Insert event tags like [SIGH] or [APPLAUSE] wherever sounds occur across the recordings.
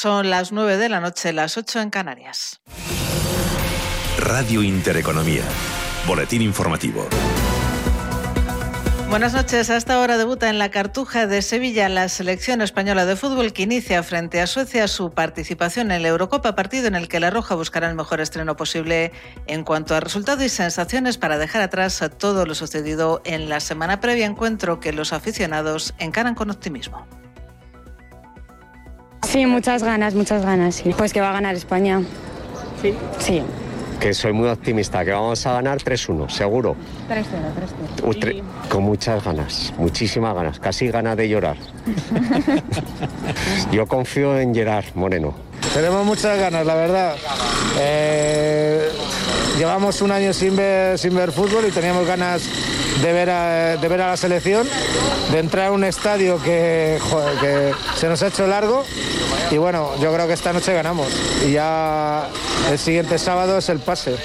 Son las 9 de la noche, las 8 en Canarias. Radio Intereconomía. Boletín informativo. Buenas noches. A esta hora debuta en la Cartuja de Sevilla la selección española de fútbol que inicia frente a Suecia su participación en la Eurocopa, partido en el que la Roja buscará el mejor estreno posible en cuanto a resultado y sensaciones para dejar atrás todo lo sucedido en la semana previa encuentro que los aficionados encaran con optimismo. Sí, muchas ganas, muchas ganas. Sí. Pues que va a ganar España. Sí. Sí. Que soy muy optimista, que vamos a ganar 3-1, seguro. 3-0, 3-0. Con muchas ganas, muchísimas ganas, casi ganas de llorar. [LAUGHS] Yo confío en Gerard Moreno. Tenemos muchas ganas, la verdad. Eh, llevamos un año sin ver, sin ver fútbol y teníamos ganas de ver, a, de ver a la selección, de entrar a un estadio que, que se nos ha hecho largo y bueno, yo creo que esta noche ganamos y ya el siguiente sábado es el pase.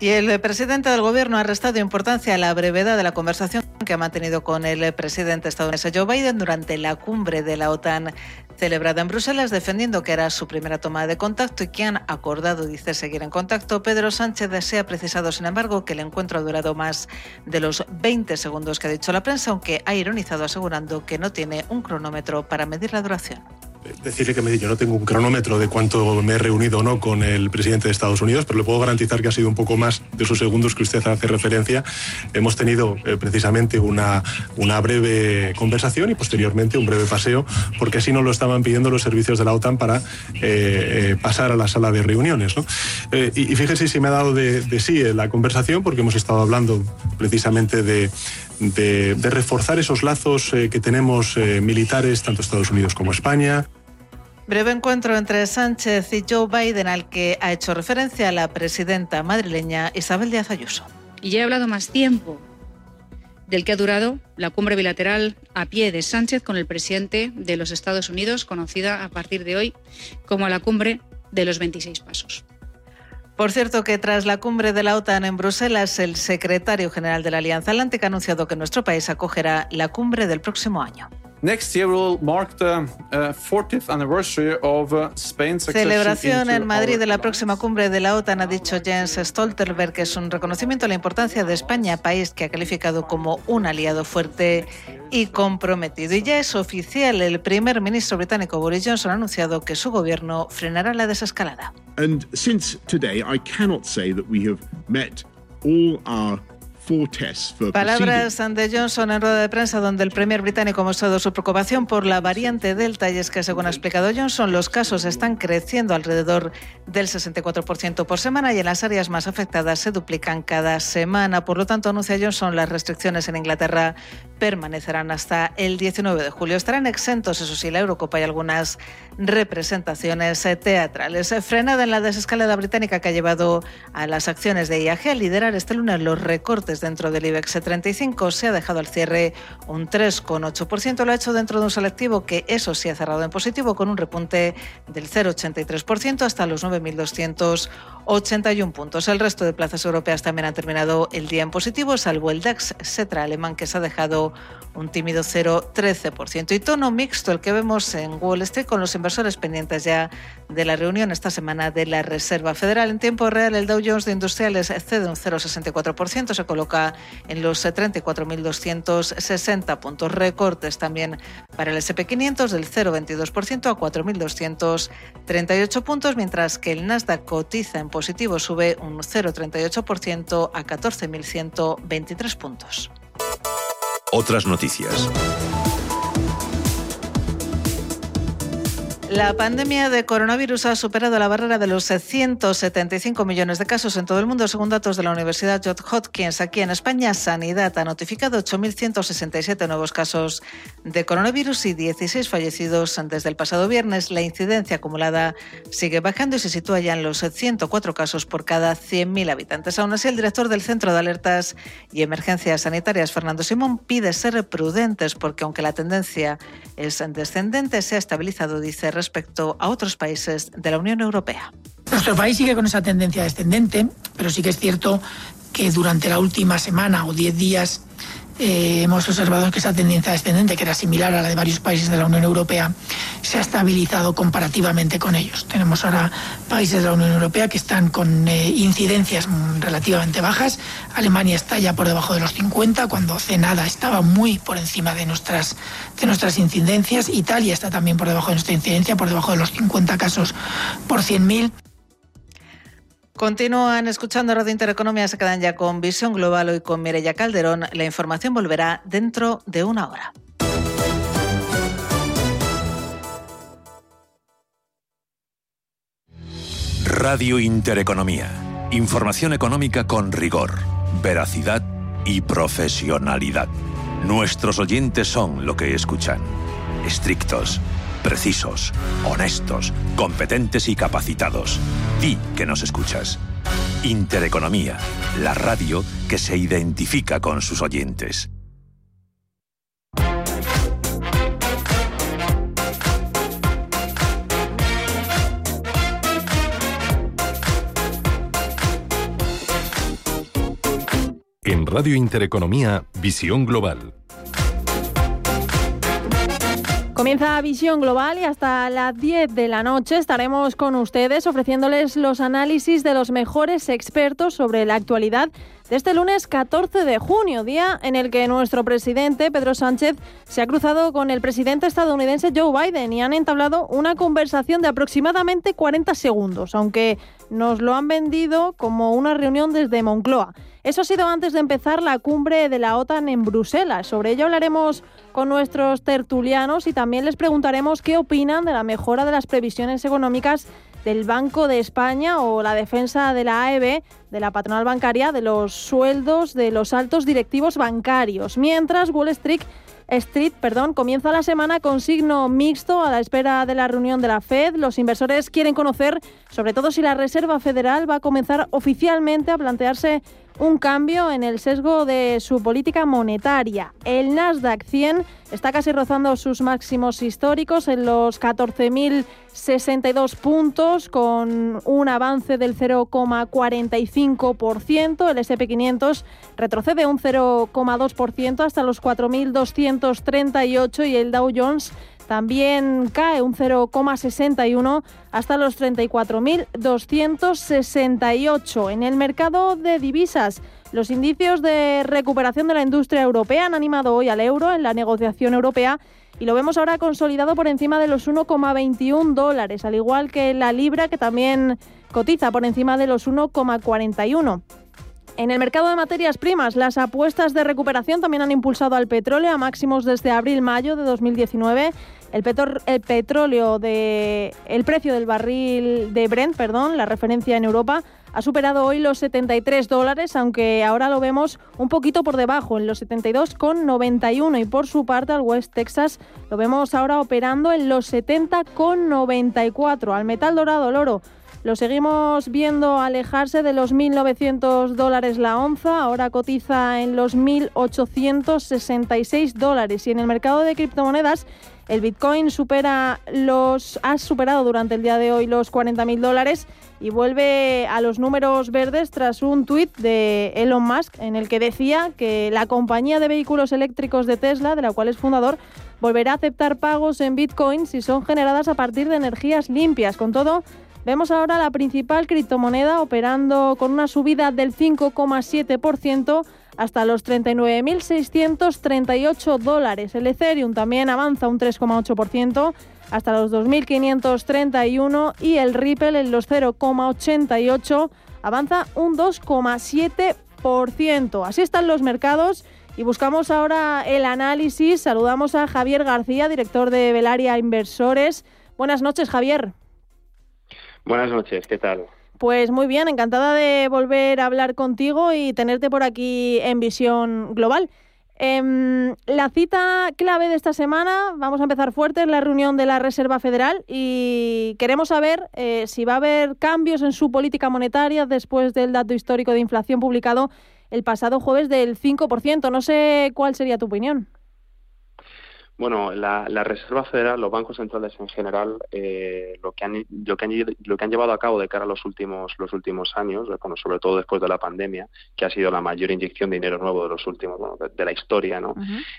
Y el presidente del gobierno ha restado importancia a la brevedad de la conversación que ha mantenido con el presidente estadounidense Joe Biden durante la cumbre de la OTAN celebrada en Bruselas, defendiendo que era su primera toma de contacto y que han acordado, dice, seguir en contacto. Pedro Sánchez se ha precisado, sin embargo, que el encuentro ha durado más de los 20 segundos que ha dicho la prensa, aunque ha ironizado asegurando que no tiene un cronómetro para medir la duración decirle que me, yo no tengo un cronómetro de cuánto me he reunido o no con el presidente de Estados Unidos, pero le puedo garantizar que ha sido un poco más de esos segundos que usted hace referencia. Hemos tenido eh, precisamente una, una breve conversación y posteriormente un breve paseo, porque así nos lo estaban pidiendo los servicios de la OTAN para eh, eh, pasar a la sala de reuniones. ¿no? Eh, y, y, fíjese si me ha dado de, de sí la conversación, porque hemos estado hablando precisamente de, de, de reforzar esos lazos eh, que tenemos eh, militares, tanto Estados Unidos como España. Breve encuentro entre Sánchez y Joe Biden al que ha hecho referencia la presidenta madrileña Isabel Díaz Ayuso. Y ya he hablado más tiempo del que ha durado la cumbre bilateral a pie de Sánchez con el presidente de los Estados Unidos, conocida a partir de hoy como la cumbre de los 26 pasos. Por cierto que tras la cumbre de la OTAN en Bruselas, el secretario general de la Alianza Atlántica ha anunciado que nuestro país acogerá la cumbre del próximo año. Next year will mark the uh, 40th anniversary of uh, Spain's Celebración en Madrid de la próxima cumbre de la OTAN, ha dicho Jens Stoltenberg, que es un reconocimiento a la importancia de España, país que ha calificado como un aliado fuerte y comprometido. Y ya es oficial, el primer ministro británico Boris Johnson ha anunciado que su gobierno frenará la desescalada. And since today, I cannot say that we have met all our Palabras de Johnson en rueda de prensa donde el premier británico ha mostrado su preocupación por la variante Delta y es que según ha explicado Johnson los casos están creciendo alrededor del 64% por semana y en las áreas más afectadas se duplican cada semana. Por lo tanto, anuncia Johnson, las restricciones en Inglaterra permanecerán hasta el 19 de julio. Estarán exentos, eso sí, la Eurocopa y algunas representaciones teatrales. Frenada en la desescalada británica que ha llevado a las acciones de IAG a liderar este lunes los recortes dentro del IBEX 35 se ha dejado al cierre un 3,8%. Lo ha hecho dentro de un selectivo que eso sí ha cerrado en positivo con un repunte del 0,83% hasta los 9.281 puntos. El resto de plazas europeas también han terminado el día en positivo, salvo el DAX Setra alemán que se ha dejado un tímido 0,13%. Y tono mixto el que vemos en Wall Street con los inversores pendientes ya de la reunión esta semana de la Reserva Federal. En tiempo real, el Dow Jones de Industriales cede un 0,64%, se coloca en los 34.260 puntos. Recortes también para el SP500 del 0,22% a 4.238 puntos, mientras que el Nasdaq cotiza en positivo, sube un 0,38% a 14.123 puntos. Otras noticias. La pandemia de coronavirus ha superado la barrera de los 175 millones de casos en todo el mundo, según datos de la Universidad Johns Hopkins. Aquí en España, Sanidad ha notificado 8.167 nuevos casos de coronavirus y 16 fallecidos desde el pasado viernes. La incidencia acumulada sigue bajando y se sitúa ya en los 104 casos por cada 100.000 habitantes. Aún así, el director del Centro de Alertas y Emergencias Sanitarias, Fernando Simón, pide ser prudentes porque aunque la tendencia es descendente, se ha estabilizado, dice, respecto a otros países de la Unión Europea. Nuestro país sigue con esa tendencia descendente, pero sí que es cierto que durante la última semana o diez días eh, hemos observado que esa tendencia descendente, que era similar a la de varios países de la Unión Europea, se ha estabilizado comparativamente con ellos. Tenemos ahora países de la Unión Europea que están con eh, incidencias relativamente bajas. Alemania está ya por debajo de los 50, cuando hace nada estaba muy por encima de nuestras, de nuestras incidencias. Italia está también por debajo de nuestra incidencia, por debajo de los 50 casos por 100.000. Continúan escuchando Radio Intereconomía, se quedan ya con Visión Global hoy con Mireya Calderón. La información volverá dentro de una hora. Radio Intereconomía. Información económica con rigor, veracidad y profesionalidad. Nuestros oyentes son lo que escuchan. Estrictos precisos, honestos, competentes y capacitados. Di que nos escuchas. Intereconomía, la radio que se identifica con sus oyentes. En Radio Intereconomía, Visión Global Comienza Visión Global y hasta las 10 de la noche estaremos con ustedes ofreciéndoles los análisis de los mejores expertos sobre la actualidad de este lunes 14 de junio, día en el que nuestro presidente Pedro Sánchez se ha cruzado con el presidente estadounidense Joe Biden y han entablado una conversación de aproximadamente 40 segundos, aunque nos lo han vendido como una reunión desde Moncloa. Eso ha sido antes de empezar la cumbre de la OTAN en Bruselas. Sobre ello hablaremos con nuestros tertulianos y también les preguntaremos qué opinan de la mejora de las previsiones económicas del Banco de España o la defensa de la AEB, de la patronal bancaria, de los sueldos de los altos directivos bancarios. Mientras Wall Street Street, perdón, comienza la semana con signo mixto a la espera de la reunión de la Fed. Los inversores quieren conocer, sobre todo si la Reserva Federal va a comenzar oficialmente a plantearse un cambio en el sesgo de su política monetaria. El Nasdaq 100 está casi rozando sus máximos históricos en los 14.062 puntos con un avance del 0,45%. El SP500 retrocede un 0,2% hasta los 4.238 y el Dow Jones también cae un 0,61 hasta los 34.268. En el mercado de divisas, los indicios de recuperación de la industria europea han animado hoy al euro en la negociación europea y lo vemos ahora consolidado por encima de los 1,21 dólares, al igual que la libra que también cotiza por encima de los 1,41. En el mercado de materias primas, las apuestas de recuperación también han impulsado al petróleo a máximos desde abril-mayo de 2019. El, el petróleo de el precio del barril de Brent, perdón, la referencia en Europa, ha superado hoy los 73 dólares, aunque ahora lo vemos un poquito por debajo, en los 72,91. Y por su parte, al West Texas lo vemos ahora operando en los 70,94. Al metal dorado, el oro lo seguimos viendo alejarse de los 1.900 dólares la onza, ahora cotiza en los 1.866 dólares y en el mercado de criptomonedas el Bitcoin supera los, ha superado durante el día de hoy los 40.000 dólares y vuelve a los números verdes tras un tuit de Elon Musk en el que decía que la compañía de vehículos eléctricos de Tesla, de la cual es fundador, volverá a aceptar pagos en Bitcoin si son generadas a partir de energías limpias. Con todo, Vemos ahora la principal criptomoneda operando con una subida del 5,7% hasta los 39.638 dólares. El Ethereum también avanza un 3,8% hasta los 2.531 y el Ripple en los 0,88 avanza un 2,7%. Así están los mercados y buscamos ahora el análisis. Saludamos a Javier García, director de Velaria Inversores. Buenas noches, Javier. Buenas noches, ¿qué tal? Pues muy bien, encantada de volver a hablar contigo y tenerte por aquí en Visión Global. Em, la cita clave de esta semana, vamos a empezar fuerte, es la reunión de la Reserva Federal y queremos saber eh, si va a haber cambios en su política monetaria después del dato histórico de inflación publicado el pasado jueves del 5%. No sé cuál sería tu opinión. Bueno, la, Reserva Federal, los bancos centrales en general, eh, lo, que han, lo, que han, lo que han llevado a cabo de cara a los últimos, los últimos años, sobre todo después de la pandemia, que ha sido la mayor inyección de dinero nuevo de los últimos, bueno, de, la historia, ¿no?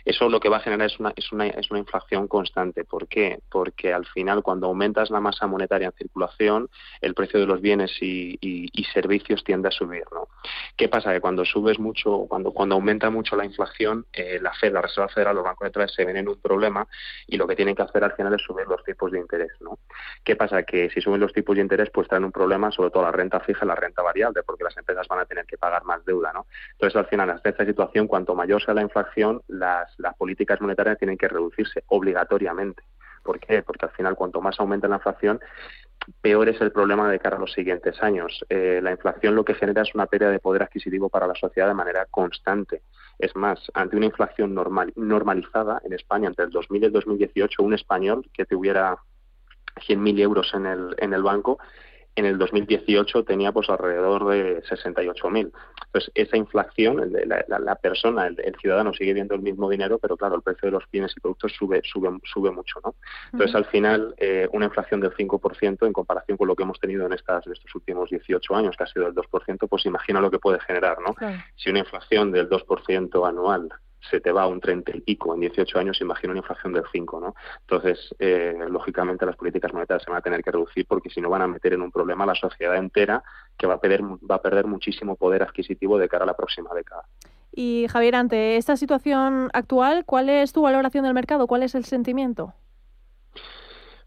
Eso lo que va a generar es una, es, una, es una inflación constante. ¿Por qué? Porque al final, cuando aumentas la masa monetaria en circulación, el precio de los bienes y, y, servicios tiende a subir, ¿no? ¿Qué pasa? Que cuando subes mucho, cuando, cuando aumenta mucho la inflación, eh, la Fed, la Reserva Federal, los bancos centrales se ven en un problema y lo que tienen que hacer al final es subir los tipos de interés. ¿no? ¿Qué pasa? Que si suben los tipos de interés, pues traen un problema, sobre todo la renta fija y la renta variable, porque las empresas van a tener que pagar más deuda. ¿no? Entonces, al final, hasta esta situación, cuanto mayor sea la inflación, las, las políticas monetarias tienen que reducirse obligatoriamente. ¿Por qué? Porque al final, cuanto más aumenta la inflación, peor es el problema de cara a los siguientes años. Eh, la inflación lo que genera es una pérdida de poder adquisitivo para la sociedad de manera constante. Es más, ante una inflación normal, normalizada en España entre el 2000 y el 2018, un español que tuviera 100.000 euros en el, en el banco en el 2018 tenía pues alrededor de 68.000. Entonces, esa inflación, la, la, persona, el, ciudadano sigue viendo el mismo dinero, pero claro, el precio de los bienes y productos sube, sube, sube mucho, ¿no? Entonces, al final, eh, una inflación del 5% en comparación con lo que hemos tenido en, estas, estos últimos 18 años, que ha sido el 2%, pues imagina lo que puede generar, ¿no? Si una inflación del 2% anual se te va un 30 y pico en 18 años, imagino una inflación del 5, ¿no? Entonces, eh, lógicamente las políticas monetarias se van a tener que reducir porque si no van a meter en un problema a la sociedad entera que va a perder, va a perder muchísimo poder adquisitivo de cara a la próxima década. Y Javier, ante esta situación actual, ¿cuál es tu valoración del mercado? ¿Cuál es el sentimiento?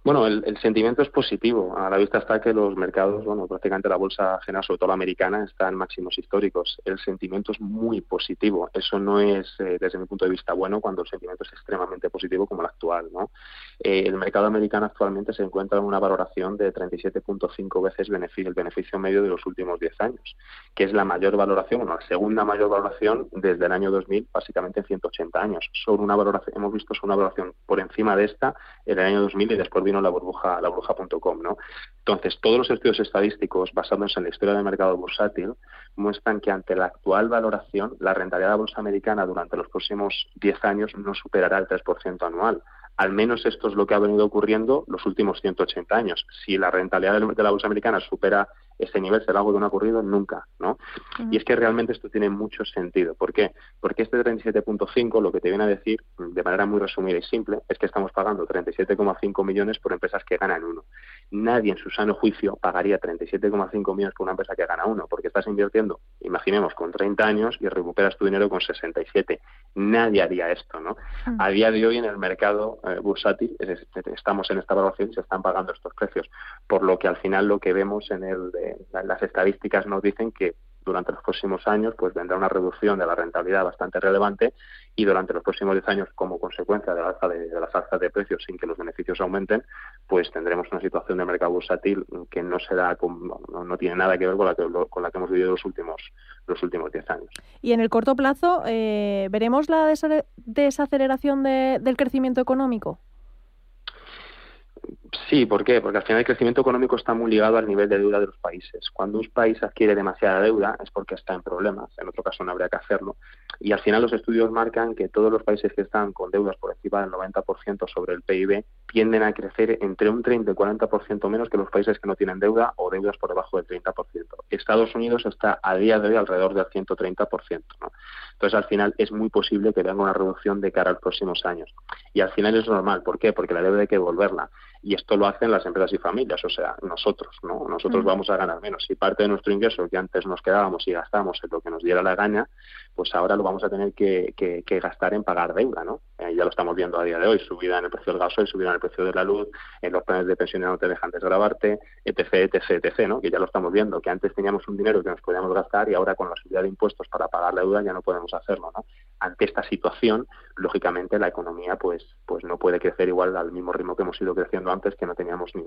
Bueno, el, sentimiento es positivo. A la vista está que los mercados, bueno, prácticamente la bolsa general, sobre todo la americana, está en máximos históricos. El sentimiento es muy positivo. Eso no es, eh, desde mi punto de vista, bueno cuando el sentimiento es extremadamente positivo como el actual. ¿no? Eh, el mercado americano actualmente se encuentra en una valoración de 37.5 veces beneficio, el beneficio medio de los últimos 10 años, que es la mayor valoración, bueno, la segunda mayor valoración desde el año 2000, básicamente en 180 años. Sobre una valoración, hemos visto una valoración por encima de esta en el año 2000 y después vino la burbuja, la burbuja.com, ¿no? Entonces, todos los estudios estadísticos basados en la historia del mercado bursátil muestran que ante la actual valoración, la rentabilidad de la bolsa americana durante los próximos 10 años no superará el 3% anual. Al menos esto es lo que ha venido ocurriendo los últimos 180 años. Si la rentabilidad de la bolsa americana supera ese nivel, será algo que no ha ocurrido nunca, ¿no? Y es que realmente esto tiene mucho sentido. ¿Por qué? Porque este 37.5 lo que te viene a decir, de manera muy resumida y simple, es que estamos pagando 37,5 millones por empresas que ganan uno. Nadie en su sano juicio pagaría 37,5 millones por una empresa que gana uno, porque estás invirtiendo, imaginemos, con 30 años y recuperas tu dinero con 67. Nadie haría esto, ¿no? A día de hoy en el mercado eh, bursátil estamos en esta evaluación y se están pagando estos precios, por lo que al final lo que vemos en el las estadísticas nos dicen que durante los próximos años pues vendrá una reducción de la rentabilidad bastante relevante y durante los próximos 10 años como consecuencia de, la alza de, las alzas de precios sin que los beneficios aumenten pues tendremos una situación de mercado bursátil que no será no, tiene nada que ver con la que, con la que hemos vivido los últimos los últimos 10 años. Y en el corto plazo eh, veremos la desaceleración del crecimiento económico Sí, ¿por qué? Porque al final el crecimiento económico está muy ligado al nivel de deuda de los países. Cuando un país adquiere demasiada deuda es porque está en problemas, en otro caso no habría que hacerlo. Y al final los estudios marcan que todos los países que están con deudas por encima del 90% sobre el PIB tienden a crecer entre un 30 y 40% menos que los países que no tienen deuda o deudas por debajo del 30%. Estados Unidos está a día de hoy alrededor del 130%. ¿no? Entonces, al final es muy posible que venga una reducción de cara a los próximos años. Y al final es normal. ¿Por qué? Porque la deuda hay que devolverla. Y esto lo hacen las empresas y familias, o sea, nosotros, ¿no? Nosotros vamos a ganar menos. Si parte de nuestro ingreso que antes nos quedábamos y gastamos en lo que nos diera la gana, pues ahora lo vamos a tener que, gastar en pagar deuda, ¿no? Eh, ya lo estamos viendo a día de hoy, subida en el precio del gasoil, subida en el precio de la luz, en los planes de pensión no te dejan desgrabarte, etc, etc, etc, ¿no? Que ya lo estamos viendo, que antes teníamos un dinero que nos podíamos gastar y ahora con la subida de impuestos para pagar la deuda ya no podemos hacerlo, ¿no? Ante esta situación, lógicamente la economía pues pues no puede crecer igual al mismo ritmo que hemos ido creciendo antes, que no teníamos ni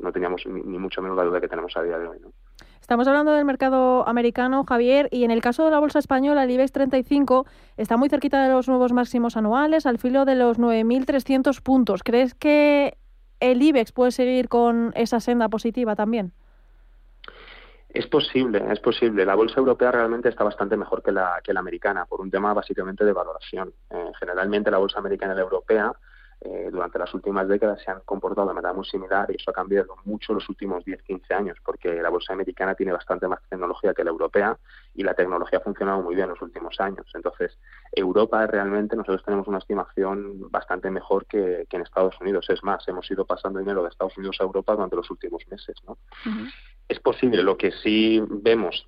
no teníamos ni, mucho menos la deuda que tenemos a día de hoy, ¿no? Estamos hablando del mercado americano, Javier, y en el caso de la bolsa española, el IBEX 35 está muy cerquita de los nuevos máximos anuales, al filo de los 9.300 puntos. ¿Crees que el IBEX puede seguir con esa senda positiva también? Es posible, es posible. La bolsa europea realmente está bastante mejor que la, que la americana, por un tema básicamente de valoración. Eh, generalmente la bolsa americana y la europea eh, durante las últimas décadas se han comportado de manera muy similar y eso ha cambiado mucho en los últimos 10-15 años, porque la bolsa americana tiene bastante más tecnología que la europea y la tecnología ha funcionado muy bien en los últimos años. Entonces, Europa realmente nosotros tenemos una estimación bastante mejor que, en Estados Unidos. Es más, hemos ido pasando dinero de Estados Unidos a Europa durante los últimos meses. ¿no? Es posible, lo que sí vemos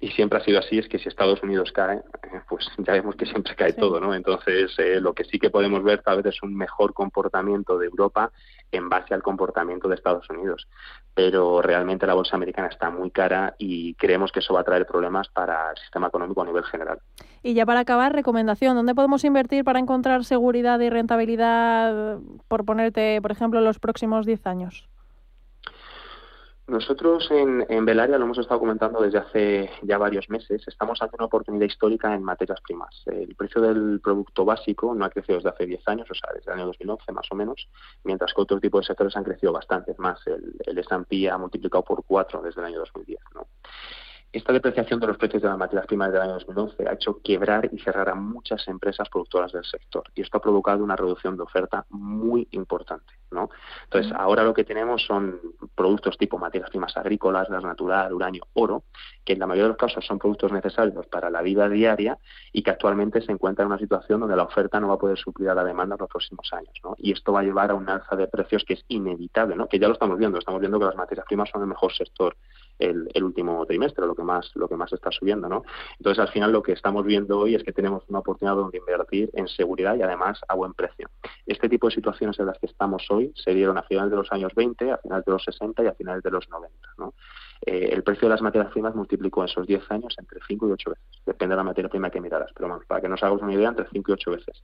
y siempre ha sido así, es que si Estados Unidos cae, eh, pues [LAUGHS] ya vemos que siempre cae todo, ¿no? Entonces, eh, lo que sí que podemos ver tal vez es un mejor comportamiento de Europa en base al comportamiento de Estados Unidos. Pero realmente la bolsa americana está muy cara y creemos que eso va a traer problemas para el sistema económico a nivel general. Y ya para acabar, recomendación, ¿dónde podemos invertir para encontrar seguridad y rentabilidad, por ponerte, por ejemplo, los próximos 10 años? Nosotros en, en Belaria lo hemos estado comentando desde hace ya varios meses. Estamos ante una oportunidad histórica en materias primas. El precio del producto básico no ha crecido desde hace 10 años, o sea, desde el año 2011 más o menos, mientras que otros tipos de sectores han crecido bastante más. El, el S&P ha multiplicado por cuatro desde el año 2010. ¿no? Esta depreciación de los precios de las materias primas del año 2011 ha hecho quebrar y cerrar a muchas empresas productoras del sector y esto ha provocado una reducción de oferta muy importante. ¿no? Entonces, ahora lo que tenemos son productos tipo materias primas agrícolas, gas natural, uranio, oro, que en la mayoría de los casos son productos necesarios para la vida diaria y que actualmente se encuentran en una situación donde la oferta no va a poder suplir a la demanda en los próximos años. ¿no? Y esto va a llevar a un alza de precios que es inevitable, ¿no? que ya lo estamos viendo. Estamos viendo que las materias primas son el mejor sector el, último trimestre, lo que más lo que más está subiendo, ¿no? Entonces, al final lo que estamos viendo hoy es que tenemos una oportunidad donde invertir en seguridad y además a buen precio. Este tipo de situaciones en las que estamos hoy se dieron a finales de los años 20, a finales de los 60 y a finales de los 90, ¿no? Eh, el precio de las materias primas multiplicó en esos 10 años entre 5 y 8 veces. Depende de la materia prima que miraras, pero bueno, para que nos hagamos una idea, entre 5 y 8 veces.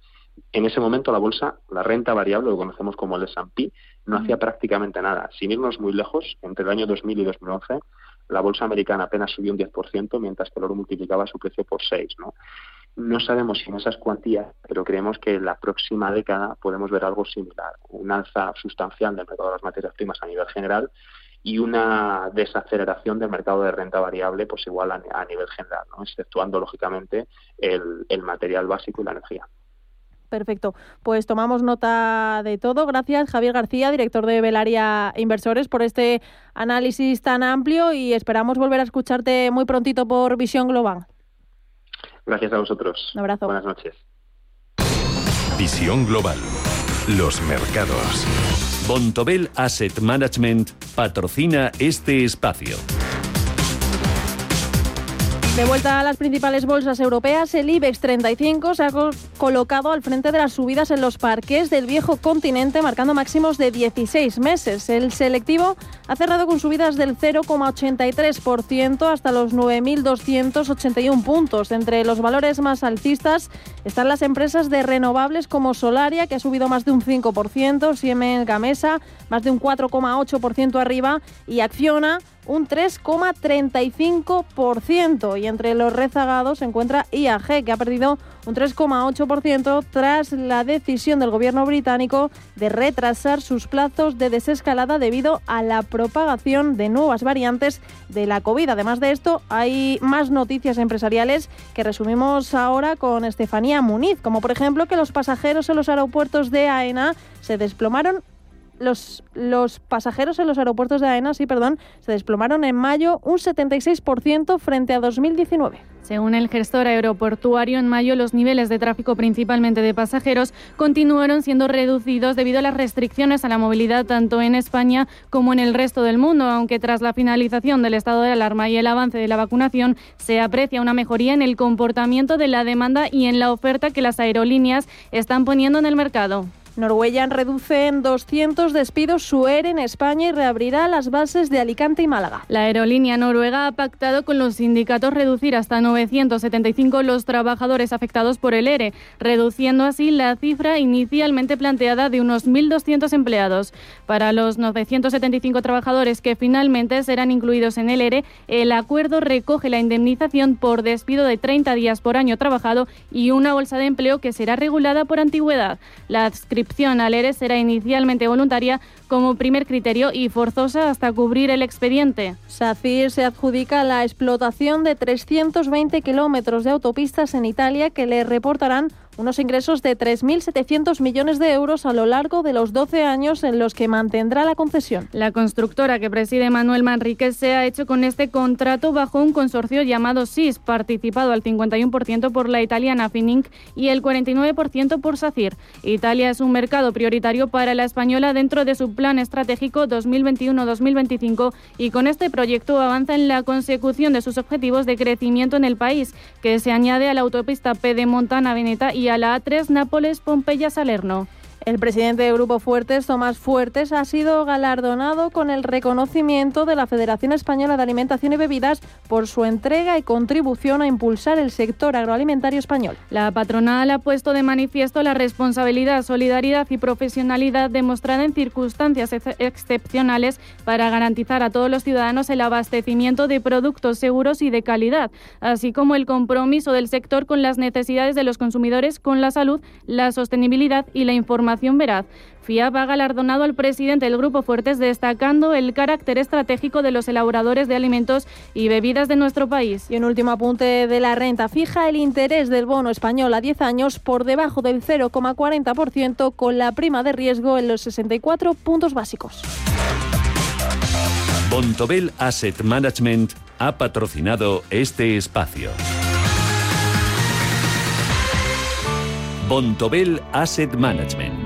En ese momento la bolsa, la renta variable, lo conocemos como el S&P, no hacía prácticamente nada. Sin irnos muy lejos, entre el año 2000 y 2011, la bolsa americana apenas subió un 10%, mientras que el oro multiplicaba su precio por 6, ¿no? No sabemos si en esas cuantías, pero creemos que en la próxima década podemos ver algo similar, un alza sustancial del mercado de las materias primas a nivel general y una desaceleración del mercado de renta variable, pues igual a, nivel general, ¿no? exceptuando lógicamente el material básico y la energía. Perfecto. Pues tomamos nota de todo. Gracias, Javier García, director de Velaria Inversores, por este análisis tan amplio y esperamos volver a escucharte muy prontito por Visión Global. Gracias a vosotros. Un abrazo. Buenas noches. Visión Global. Los mercados. Bontobel Asset Management patrocina este espacio. De vuelta a las principales bolsas europeas, el IBEX 35 se ha colocado al frente de las subidas en los parques del viejo continente, marcando máximos de 16 meses. El selectivo ha cerrado con subidas del 0,83% hasta los 9.281 puntos. Entre los valores más alcistas están las empresas de renovables como Solaria, que ha subido más de un 5%, Siemens Gamesa más de un 4,8% arriba y Acciona un 3,35%. Y entre los rezagados se encuentra IAG, que ha perdido un 3,8% tras la decisión del gobierno británico de retrasar sus plazos de desescalada debido a la propagación de nuevas variantes de la COVID. Además de esto, hay más noticias empresariales que resumimos ahora con Estefanía Muniz, como por ejemplo que los pasajeros en los aeropuertos de AENA se desplomaron los, pasajeros en los aeropuertos de AENA, sí, perdón, se desplomaron en mayo un 76% frente a 2019. Según el gestor aeroportuario, en mayo los niveles de tráfico, principalmente de pasajeros, continuaron siendo reducidos debido a las restricciones a la movilidad tanto en España como en el resto del mundo, aunque tras la finalización del estado de alarma y el avance de la vacunación se aprecia una mejoría en el comportamiento de la demanda y en la oferta que las aerolíneas están poniendo en el mercado. Norwegian reduce en 200 despidos su ERE en España y reabrirá las bases de Alicante y Málaga. La aerolínea noruega ha pactado con los sindicatos reducir hasta 975 los trabajadores afectados por el ERE, reduciendo así la cifra inicialmente planteada de unos 1.200 empleados. Para los 975 trabajadores que finalmente serán incluidos en el ERE, el acuerdo recoge la indemnización por despido de 30 días por año trabajado y una bolsa de empleo que será regulada por antigüedad. La inscripción al ERE será inicialmente voluntaria como primer criterio y forzosa hasta cubrir el expediente. SACIR se adjudica la explotación de 320 kilómetros de autopistas en Italia que le reportarán unos ingresos de 3.700 millones de euros a lo largo de los 12 años en los que mantendrá la concesión. La constructora que preside Manuel Manrique se ha hecho con este contrato bajo un consorcio llamado SIS, participado al 51% por la italiana Fininc y el 49% por SACIR. Italia es un mercado prioritario para la española dentro de su plan estratégico 2021-2025 y con este proyecto avanza en la consecución de sus objetivos de crecimiento en el país, que se añade a la autopista Pedemontana-Veneta y a la A3 Nápoles-Pompeya-Salerno. El presidente de Grupo Fuertes, Tomás Fuertes, ha sido galardonado con el reconocimiento de la Federación Española de Alimentación y Bebidas por su entrega y contribución a impulsar el sector agroalimentario español. La patronal ha puesto de manifiesto la responsabilidad, solidaridad y profesionalidad demostrada en circunstancias ex excepcionales para garantizar a todos los ciudadanos el abastecimiento de productos seguros y de calidad, así como el compromiso del sector con las necesidades de los consumidores, con la salud, la sostenibilidad y la información veraz. FIAP ha galardonado al presidente del Grupo Fuertes destacando el carácter estratégico de los elaboradores de alimentos y bebidas de nuestro país. Y un último apunte de la renta fija, el interés del bono español a 10 años por debajo del 0,40% con la prima de riesgo en los 64 puntos básicos. Bontobel Asset Management ha patrocinado este espacio. Bontobel Asset Management.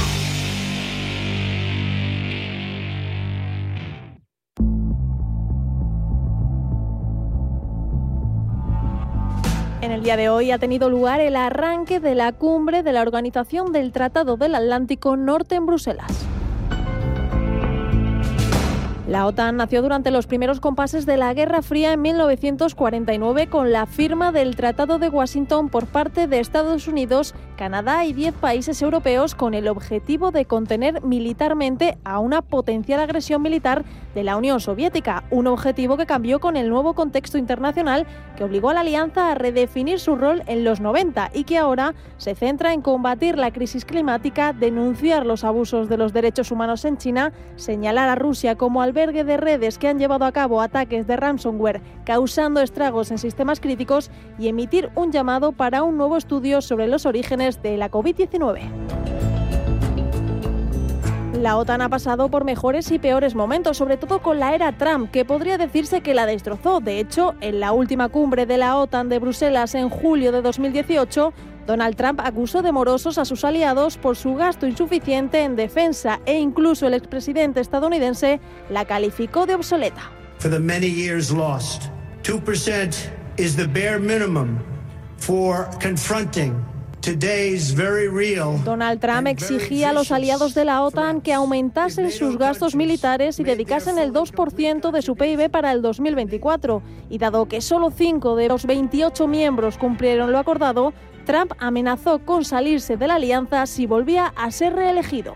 El día de hoy ha tenido lugar el arranque de la cumbre de la Organización del Tratado del Atlántico Norte en Bruselas. La OTAN nació durante los primeros compases de la Guerra Fría en 1949 con la firma del Tratado de Washington por parte de Estados Unidos, Canadá y 10 países europeos con el objetivo de contener militarmente a una potencial agresión militar de la Unión Soviética, un objetivo que cambió con el nuevo contexto internacional que obligó a la alianza a redefinir su rol en los 90 y que ahora se centra en combatir la crisis climática, denunciar los abusos de los derechos humanos en China, señalar a Rusia como albergue de redes que han llevado a cabo ataques de ransomware causando estragos en sistemas críticos y emitir un llamado para un nuevo estudio sobre los orígenes de la COVID-19. La OTAN ha pasado por mejores y peores momentos, sobre todo con la era Trump, que podría decirse que la destrozó. De hecho, en la última cumbre de la OTAN de Bruselas en julio de 2018, Donald Trump acusó de morosos a sus aliados por su gasto insuficiente en defensa e incluso el expresidente estadounidense la calificó de obsoleta. For the many years lost, 2% is the bare minimum for confronting Donald Trump exigía a los aliados de la OTAN que aumentasen sus gastos militares y dedicasen el 2% de su PIB para el 2024. Y dado que solo 5 de los 28 miembros cumplieron lo acordado, Trump amenazó con salirse de la alianza si volvía a ser reelegido.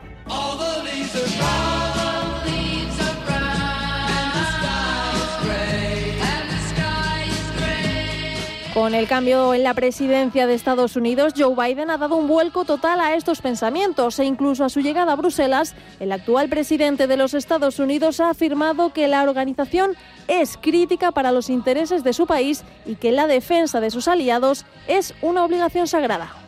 Con el cambio en la presidencia de Estados Unidos, Joe Biden ha dado un vuelco total a estos pensamientos e incluso a su llegada a Bruselas, el actual presidente de los Estados Unidos ha afirmado que la organización es crítica para los intereses de su país y que la defensa de sus aliados es una obligación sagrada.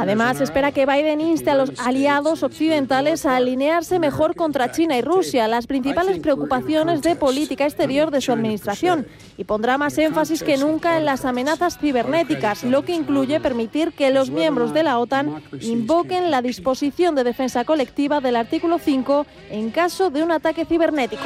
Además, espera que Biden inste a los aliados occidentales a alinearse mejor contra China y Rusia, las principales preocupaciones de política exterior de su administración, y pondrá más énfasis que nunca en las amenazas cibernéticas, lo que incluye permitir que los miembros de la OTAN invoquen la disposición de defensa colectiva del artículo 5 en caso de un ataque cibernético.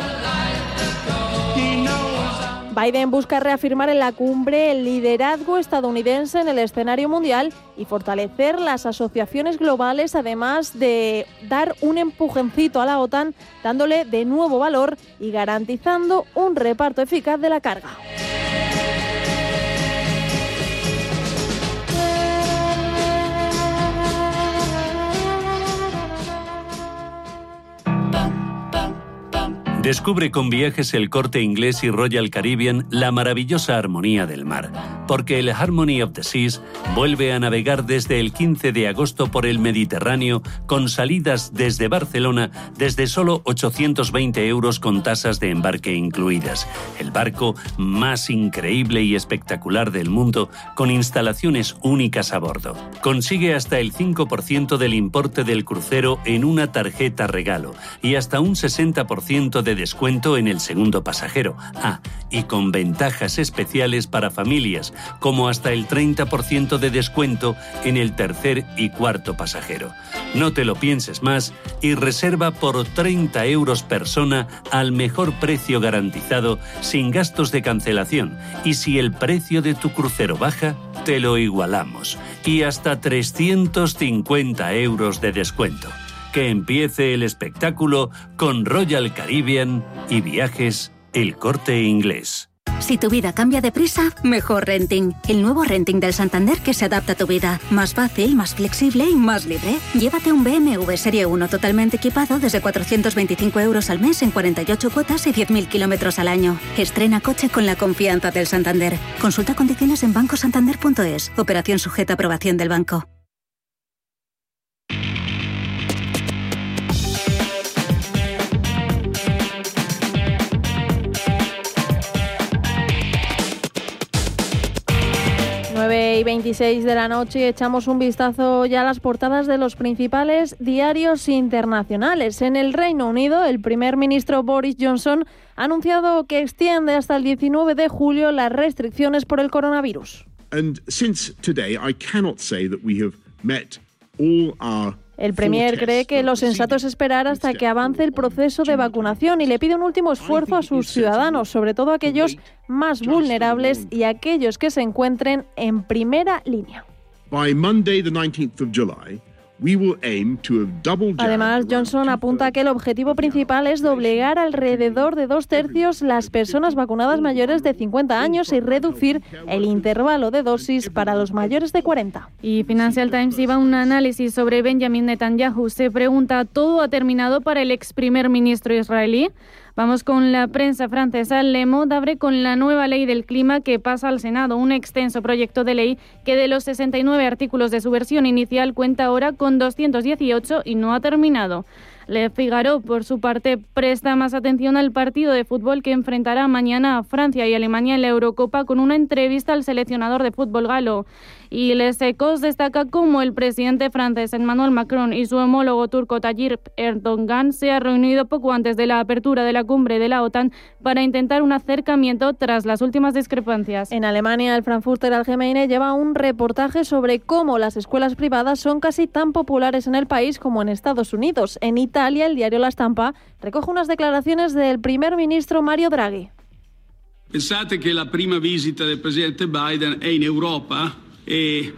Biden busca reafirmar en la cumbre el liderazgo estadounidense en el escenario mundial y fortalecer las asociaciones globales, además de dar un empujoncito a la OTAN, dándole de nuevo valor y garantizando un reparto eficaz de la carga. Descubre con viajes el corte inglés y Royal Caribbean la maravillosa armonía del mar, porque el Harmony of the Seas vuelve a navegar desde el 15 de agosto por el Mediterráneo con salidas desde Barcelona desde solo 820 euros con tasas de embarque incluidas. El barco más increíble y espectacular del mundo con instalaciones únicas a bordo. Consigue hasta el 5% del importe del crucero en una tarjeta regalo y hasta un 60% de descuento en el segundo pasajero. Ah, y con ventajas especiales para familias, como hasta el 30% de descuento en el tercer y cuarto pasajero. No te lo pienses más y reserva por 30 euros persona al mejor precio garantizado sin gastos de cancelación y si el precio de tu crucero baja, te lo igualamos y hasta 350 euros de descuento que empiece el espectáculo con Royal Caribbean y viajes El Corte Inglés. Si tu vida cambia de prisa, mejor renting. El nuevo renting del Santander que se adapta a tu vida. Más fácil, más flexible y más libre. Llévate un BMW Serie 1 totalmente equipado desde 425 euros al mes en 48 cuotas y 10.000 kilómetros al año. Estrena coche con la confianza del Santander. Consulta condiciones en bancosantander.es. Operación sujeta a aprobación del banco. 9 y 26 de la noche echamos un vistazo ya a las portadas de los principales diarios internacionales. En el Reino Unido, el primer ministro Boris Johnson ha anunciado que extiende hasta el 19 de julio las restricciones por el coronavirus. And since today I cannot say that we have met all el Premier cree que lo sensato es esperar hasta que avance el proceso de vacunación y le pide un último esfuerzo a sus ciudadanos, sobre todo aquellos más vulnerables y aquellos que se encuentren en primera línea. By Monday, the 19th of July, Además, Johnson apunta que el objetivo principal es doblegar alrededor de dos tercios las personas vacunadas mayores de 50 años y reducir el intervalo de dosis para los mayores de 40. Y Financial Times lleva un análisis sobre Benjamin Netanyahu. Se pregunta, ¿todo ha terminado para el ex primer ministro israelí? Vamos con la prensa francesa. Le Monde abre con la nueva ley del clima que pasa al Senado, un extenso proyecto de ley que de los 69 artículos de su versión inicial cuenta ahora con 218 y no ha terminado. Le Figaro, por su parte, presta más atención al partido de fútbol que enfrentará mañana a Francia y Alemania en la Eurocopa con una entrevista al seleccionador de fútbol galo. Y Les Ecos destaca cómo el presidente francés Emmanuel Macron y su homólogo turco Tayyip Erdogan se han reunido poco antes de la apertura de la cumbre de la OTAN para intentar un acercamiento tras las últimas discrepancias. En Alemania, el Frankfurter Allgemeine lleva un reportaje sobre cómo las escuelas privadas son casi tan populares en el país como en Estados Unidos. En Italia, el diario La Stampa recoge unas declaraciones del primer ministro Mario Draghi. Pensate que la prima visita del presidente Biden è in Europa eh,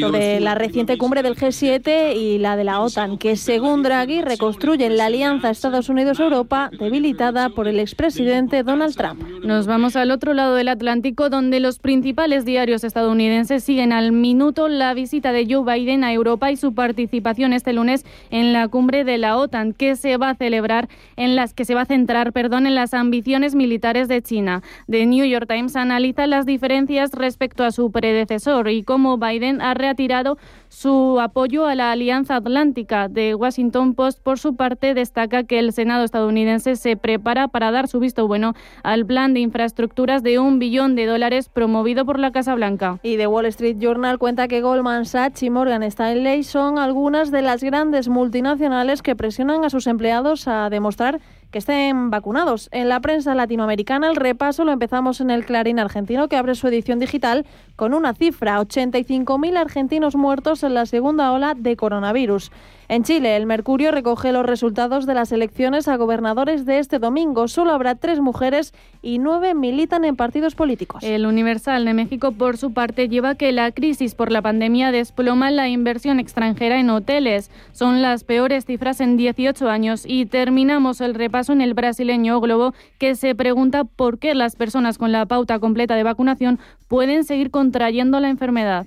sobre la reciente cumbre del G7 y la de la OTAN, que según Draghi reconstruyen la alianza Estados Unidos-Europa debilitada por el expresidente Donald Trump. Nos vamos al otro lado del Atlántico, donde los principales diarios estadounidenses siguen al minuto la visita de Joe Biden a Europa y su participación este lunes en la cumbre de la OTAN, que se va a celebrar en las que se va a centrar, perdón, en las ambiciones militares de China. The New York Times analiza las diferencias respecto a su predecesor y cómo Biden ha retirado su apoyo a la Alianza Atlántica. De Washington Post, por su parte, destaca que el Senado estadounidense se prepara para dar su visto bueno al plan de infraestructuras de un billón de dólares promovido por la Casa Blanca. Y The Wall Street Journal cuenta que Goldman Sachs y Morgan Stanley son algunas de las grandes multinacionales que presionan a sus empleados a demostrar que estén vacunados. En la prensa latinoamericana el repaso lo empezamos en el Clarín argentino que abre su edición digital con una cifra, 85.000 argentinos muertos en la segunda ola de coronavirus. En Chile, el Mercurio recoge los resultados de las elecciones a gobernadores de este domingo. Solo habrá tres mujeres y nueve militan en partidos políticos. El Universal de México, por su parte, lleva que la crisis por la pandemia desploma la inversión extranjera en hoteles. Son las peores cifras en 18 años. Y terminamos el repaso en el brasileño Globo, que se pregunta por qué las personas con la pauta completa de vacunación pueden seguir contrayendo la enfermedad.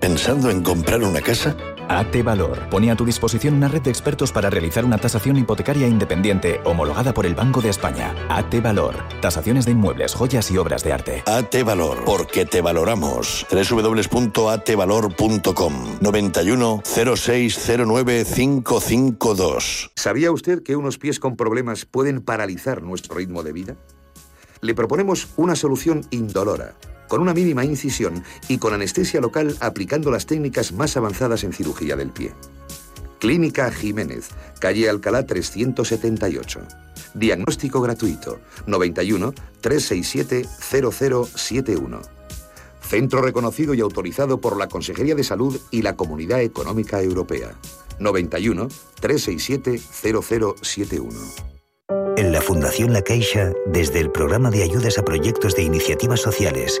¿Pensando en comprar una casa? AT Valor pone a tu disposición una red de expertos para realizar una tasación hipotecaria independiente homologada por el Banco de España. AT Valor. Tasaciones de inmuebles, joyas y obras de arte. AT Valor. Porque te valoramos. www.atvalor.com 91 0609 552. ¿Sabía usted que unos pies con problemas pueden paralizar nuestro ritmo de vida? Le proponemos una solución indolora con una mínima incisión y con anestesia local aplicando las técnicas más avanzadas en cirugía del pie. Clínica Jiménez, calle Alcalá 378. Diagnóstico gratuito 91 367 0071. Centro reconocido y autorizado por la Consejería de Salud y la Comunidad Económica Europea. 91 367 0071. En la Fundación La Caixa, desde el programa de ayudas a proyectos de iniciativas sociales,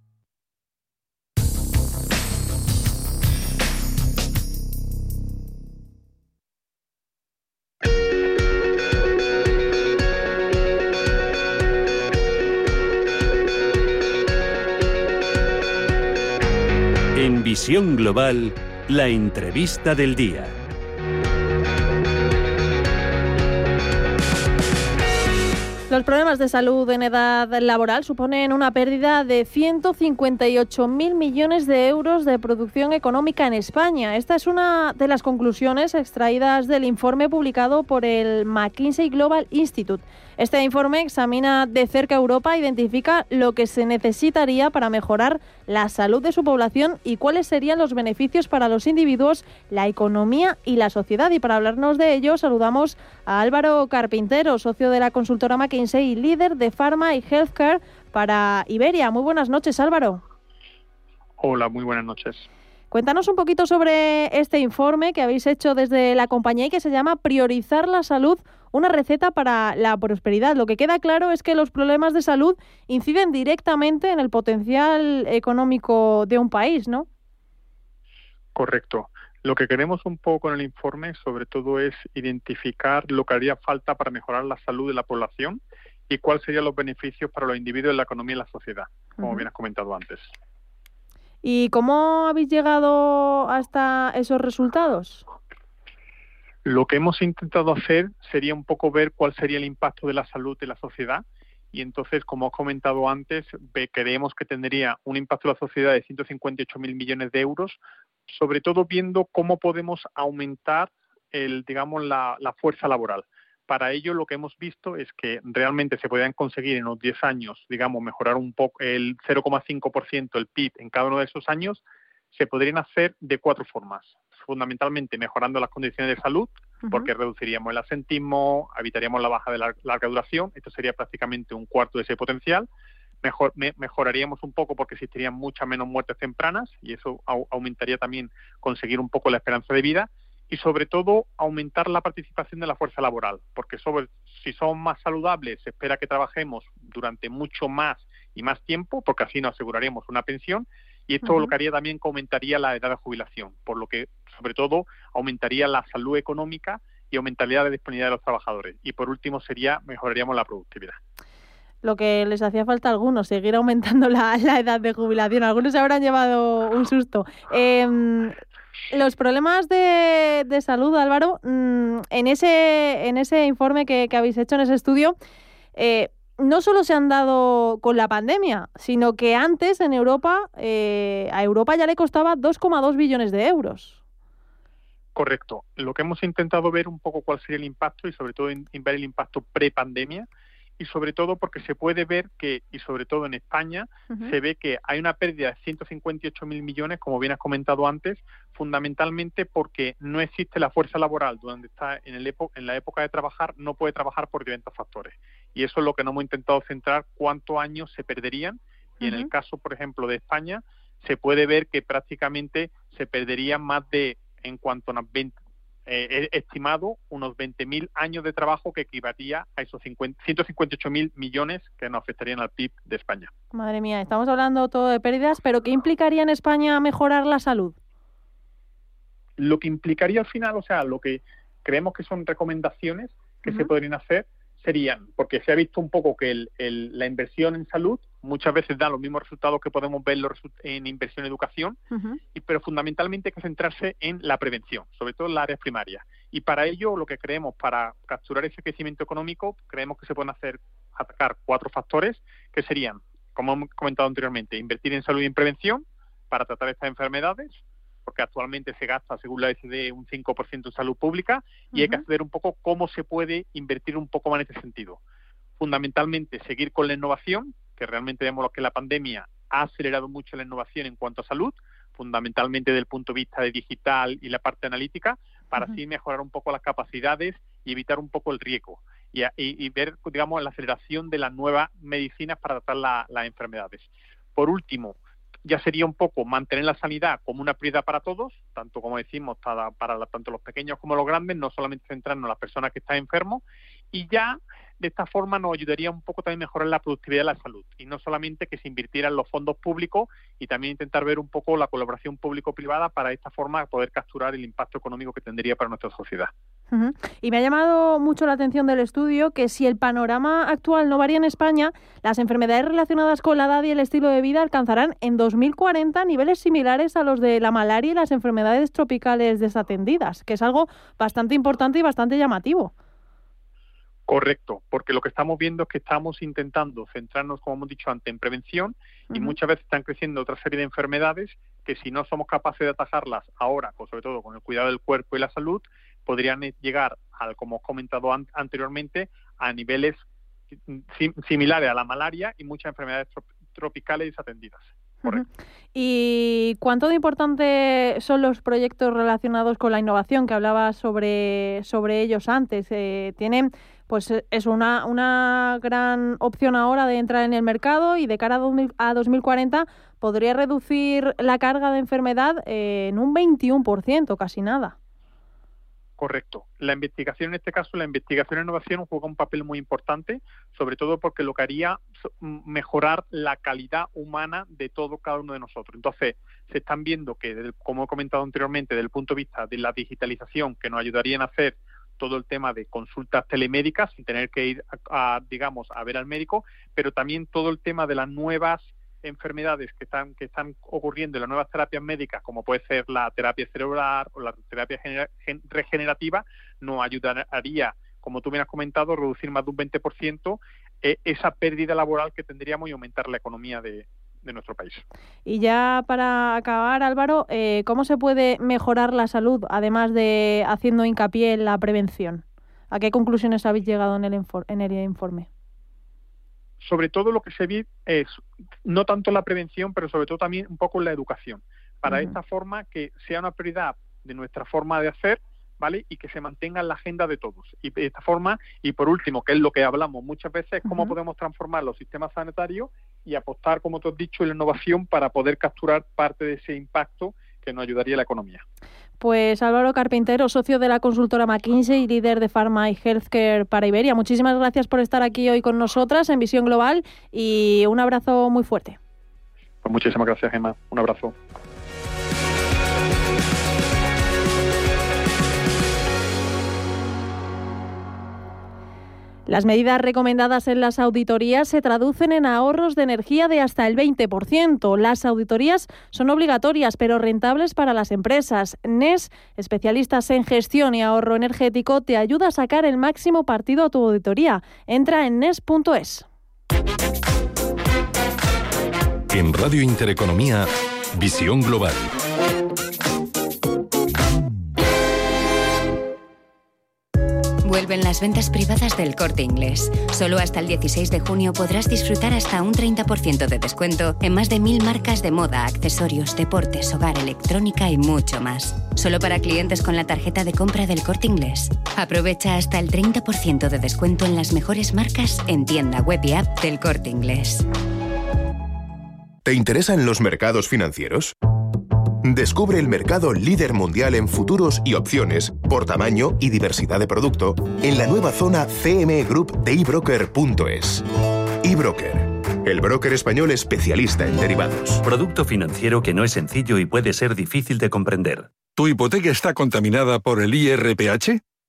Global, la entrevista del día. Los problemas de salud en edad laboral suponen una pérdida de 158.000 millones de euros de producción económica en España. Esta es una de las conclusiones extraídas del informe publicado por el McKinsey Global Institute. Este informe examina de cerca Europa, identifica lo que se necesitaría para mejorar la salud de su población y cuáles serían los beneficios para los individuos, la economía y la sociedad. Y para hablarnos de ello, saludamos a Álvaro Carpintero, socio de la consultora McKinsey líder de Pharma y Healthcare para Iberia. Muy buenas noches, Álvaro. Hola, muy buenas noches. Cuéntanos un poquito sobre este informe que habéis hecho desde la compañía y que se llama Priorizar la salud una receta para la prosperidad. Lo que queda claro es que los problemas de salud inciden directamente en el potencial económico de un país, ¿no? Correcto. Lo que queremos un poco en el informe, sobre todo, es identificar lo que haría falta para mejorar la salud de la población y cuáles serían los beneficios para los individuos, la economía y la sociedad, como bien has comentado antes. ¿Y cómo habéis llegado hasta esos resultados? Lo que hemos intentado hacer sería un poco ver cuál sería el impacto de la salud de la sociedad y entonces, como he comentado antes, creemos que tendría un impacto en la sociedad de 158 mil millones de euros, sobre todo viendo cómo podemos aumentar el, digamos, la, fuerza laboral. Para ello, lo que hemos visto es que realmente se podrían conseguir en unos 10 años, digamos, mejorar un poco el 0,5% el PIB en cada uno de esos años, se podrían hacer de cuatro formas fundamentalmente mejorando las condiciones de salud, porque reduciríamos el asentismo, evitaríamos la baja de la larga duración, esto sería prácticamente un cuarto de ese potencial, mejor, mejoraríamos un poco porque existirían muchas menos muertes tempranas y eso aumentaría también conseguir un poco la esperanza de vida y sobre todo aumentar la participación de la fuerza laboral, porque sobre, si son más saludables se espera que trabajemos durante mucho más y más tiempo, porque así nos aseguraríamos una pensión y esto lo que haría también que aumentaría la edad de jubilación, por lo que sobre todo aumentaría la salud económica y aumentaría la disponibilidad de los trabajadores. Y por último sería mejoraríamos la productividad lo que les hacía falta a algunos, seguir aumentando [LAUGHS] la, edad de jubilación. Algunos se habrán llevado un susto. Em, los problemas de, salud, Álvaro, mm, en, ese, en ese informe que, habéis hecho, en ese estudio, eh, no solo se han dado con la pandemia, sino que antes en Europa, eh, a Europa ya le costaba 2,2 billones de euros. Correcto. Lo que hemos intentado ver un poco cuál sería el impacto y sobre todo ver el impacto pre-pandemia y sobre todo porque se puede ver que, y sobre todo en España, se ve que hay una pérdida de 158 mil millones, como bien has comentado antes, fundamentalmente porque no existe la fuerza laboral donde está en, el en la época de trabajar, no puede trabajar por diferentes factores. Y eso es lo que no hemos intentado centrar, cuántos años se perderían. Y en el caso, por ejemplo, de España, se puede ver que prácticamente se perderían más de, en cuanto a 20, eh, estimado unos 20.000 años de trabajo que equivalía a esos 158.000 millones que nos afectarían al PIB de España. Madre mía, estamos hablando todo de pérdidas, pero ¿qué implicaría en España mejorar la salud? Lo que implicaría al final, o sea, lo que creemos que son recomendaciones que se podrían hacer serían, porque se ha visto un poco que la inversión en salud muchas veces da los mismos resultados que podemos ver en inversión en educación, y, pero fundamentalmente hay que centrarse en la prevención, sobre todo en las áreas primarias. Y para ello, lo que creemos, para capturar ese crecimiento económico, creemos que se pueden hacer atacar cuatro factores, que serían, como hemos comentado anteriormente, invertir en salud y en prevención para tratar estas enfermedades, porque actualmente se gasta, según la OECD, un 5% en salud pública, y hay que ver un poco cómo se puede invertir un poco más en ese sentido. Fundamentalmente, seguir con la innovación, que realmente vemos que la pandemia ha acelerado mucho la innovación en cuanto a salud, fundamentalmente desde el punto de vista de digital y la parte analítica, para así mejorar un poco las capacidades y evitar un poco el riesgo. Y, ver, digamos, la aceleración de las nuevas medicinas para tratar las enfermedades. Por último, ya sería un poco mantener la sanidad como una prioridad para todos, tanto como decimos, para, para tanto los pequeños como los grandes, no solamente centrarnos en las personas que están enfermos, y ya de esta forma nos ayudaría un poco también mejorar la productividad de la salud y no solamente que se invirtieran los fondos públicos y también intentar ver un poco la colaboración público-privada para de esta forma poder capturar el impacto económico que tendría para nuestra sociedad. Y me ha llamado mucho la atención del estudio que si el panorama actual no varía en España, las enfermedades relacionadas con la edad y el estilo de vida alcanzarán en 2040 niveles similares a los de la malaria y las enfermedades tropicales desatendidas, que es algo bastante importante y bastante llamativo. Correcto, porque lo que estamos viendo es que estamos intentando centrarnos, como hemos dicho antes, en prevención y muchas veces están creciendo otra serie de enfermedades que si no somos capaces de atajarlas ahora, pues sobre todo con el cuidado del cuerpo y la salud, podrían llegar, al, como he comentado anteriormente, a niveles similares a la malaria y muchas enfermedades tropicales desatendidas. ¿Y cuánto de importante son los proyectos relacionados con la innovación que hablaba sobre, sobre ellos antes? Eh, ¿Tienen pues eh, es una, una gran opción ahora de entrar en el mercado y de cara a, 2040 podría reducir la carga de enfermedad eh, en un 21%, casi nada. Correcto. La investigación, en este caso, la investigación e innovación juega un papel muy importante, sobre todo porque lo que haría mejorar la calidad humana de todo cada uno de nosotros. Entonces, se están viendo que, como he comentado anteriormente, desde el punto de vista de la digitalización, que nos ayudarían a hacer todo el tema de consultas telemédicas sin tener que ir, a, digamos, a ver al médico, pero también todo el tema de las nuevas enfermedades que están que están ocurriendo en las nuevas terapias médicas, como puede ser la terapia cerebral o la terapia regenerativa, nos ayudaría, como tú bien has comentado, a reducir más de un 20% eh, esa pérdida laboral que tendríamos y aumentar la economía de, de nuestro país. Y ya para acabar, Álvaro, eh, ¿cómo se puede mejorar la salud, además de haciendo hincapié en la prevención? ¿A qué conclusiones habéis llegado en el, en el informe? Sobre todo lo que se ve es no tanto la prevención, pero sobre todo también un poco la educación, para esta forma que sea una prioridad de nuestra forma de hacer ¿vale? Y que se mantenga en la agenda de todos. Y de esta forma, y por último, que es lo que hablamos muchas veces, cómo podemos transformar los sistemas sanitarios y apostar, como tú has dicho, en la innovación para poder capturar parte de ese impacto que nos ayudaría a la economía. Pues Álvaro Carpintero, socio de la consultora McKinsey y líder de Pharma y Healthcare para Iberia. Muchísimas gracias por estar aquí hoy con nosotras en Visión Global y un abrazo muy fuerte. Pues muchísimas gracias, Gemma. Un abrazo. Las medidas recomendadas en las auditorías se traducen en ahorros de energía de hasta el 20%. Las auditorías son obligatorias pero rentables para las empresas. NES, especialistas en gestión y ahorro energético, te ayuda a sacar el máximo partido a tu auditoría. Entra en NES.es. En Radio Intereconomía, Visión Global. Vuelven las ventas privadas del corte inglés. Solo hasta el 16 de junio podrás disfrutar hasta un 30% de descuento en más de mil marcas de moda, accesorios, deportes, hogar, electrónica y mucho más. Solo para clientes con la tarjeta de compra del corte inglés. Aprovecha hasta el 30% de descuento en las mejores marcas en tienda web y app del corte inglés. ¿Te interesan los mercados financieros? Descubre el mercado líder mundial en futuros y opciones por tamaño y diversidad de producto en la nueva zona CME Group de ebroker.es. eBroker, el broker español especialista en derivados. Producto financiero que no es sencillo y puede ser difícil de comprender. ¿Tu hipoteca está contaminada por el IRPH?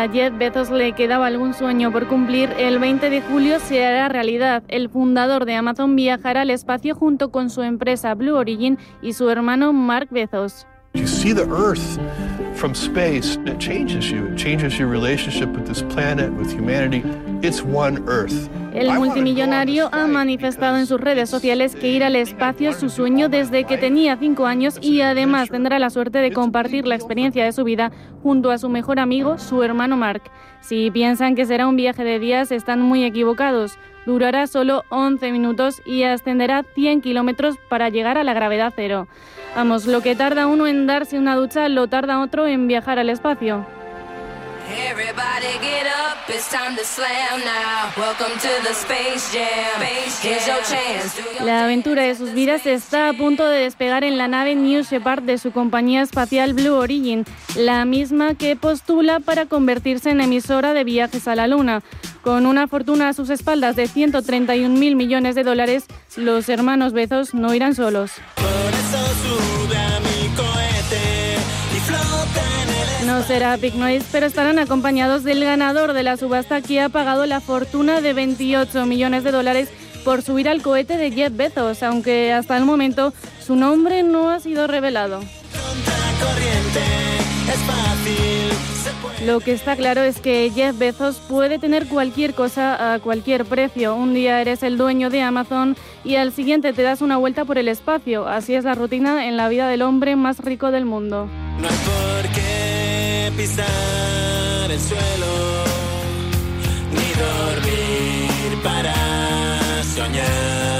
A Jeff Bezos le quedaba algún sueño por cumplir, el 20 de julio se hará realidad. El fundador de Amazon viajará al espacio junto con su empresa Blue Origin y su hermano Mark Bezos. You see the Earth from space, it changes you. It changes your relationship with this planet, with humanity. It's one Earth. El multimillonario ha manifestado en sus redes sociales que ir al espacio es su sueño desde que tenía cinco años y además tendrá la suerte de compartir la experiencia de su vida junto a su mejor amigo, su hermano Mark. Si piensan que será un viaje de días, están muy equivocados. Durará solo 11 minutos y ascenderá 100 kilómetros para llegar a la gravedad cero. Vamos, lo que tarda uno en darse una ducha, lo tarda otro en viajar al espacio. Everybody get up, it's time to slam now. Welcome to the Space Jam. Here's your chance. La aventura de sus vidas está a punto de despegar en la nave New Shepard de su compañía espacial Blue Origin, la misma que postula para convertirse en emisora de viajes a la Luna. Con una fortuna a sus espaldas de 131 mil millones de dólares, los hermanos Bezos no irán solos. Será Big Noise, pero estarán acompañados del ganador de la subasta que ha pagado la fortuna de 28 millones de dólares por subir al cohete de Jeff Bezos, aunque hasta el momento su nombre no ha sido revelado. Lo que está claro es que Jeff Bezos puede tener cualquier cosa a cualquier precio. Un día eres el dueño de Amazon y al siguiente te das una vuelta por el espacio. Así es la rutina en la vida del hombre más rico del mundo. No pisar el suelo, ni dormir para soñar.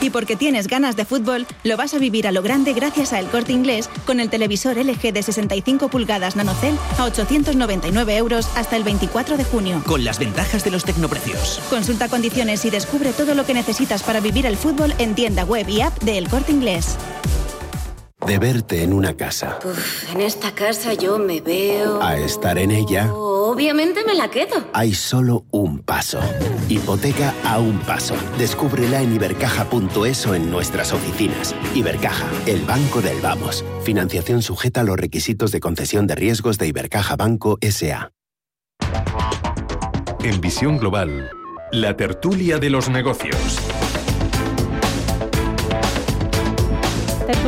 Y porque tienes ganas de fútbol, lo vas a vivir a lo grande gracias a El Corte Inglés con el televisor LG de 65 pulgadas NanoCell a 899 euros hasta el 24 de junio. Con las ventajas de los tecnoprecios. Consulta condiciones y descubre todo lo que necesitas para vivir el fútbol en tienda web y app de El Corte Inglés. De verte en una casa. Uf, en esta casa yo me veo... A estar en ella. Obviamente me la quedo. Hay solo un paso. Hipoteca a un paso. Descúbrela en ibercaja.es o en nuestras oficinas. Ibercaja, el banco del vamos. Financiación sujeta a los requisitos de concesión de riesgos de Ibercaja Banco SA. En Visión Global, la tertulia de los negocios.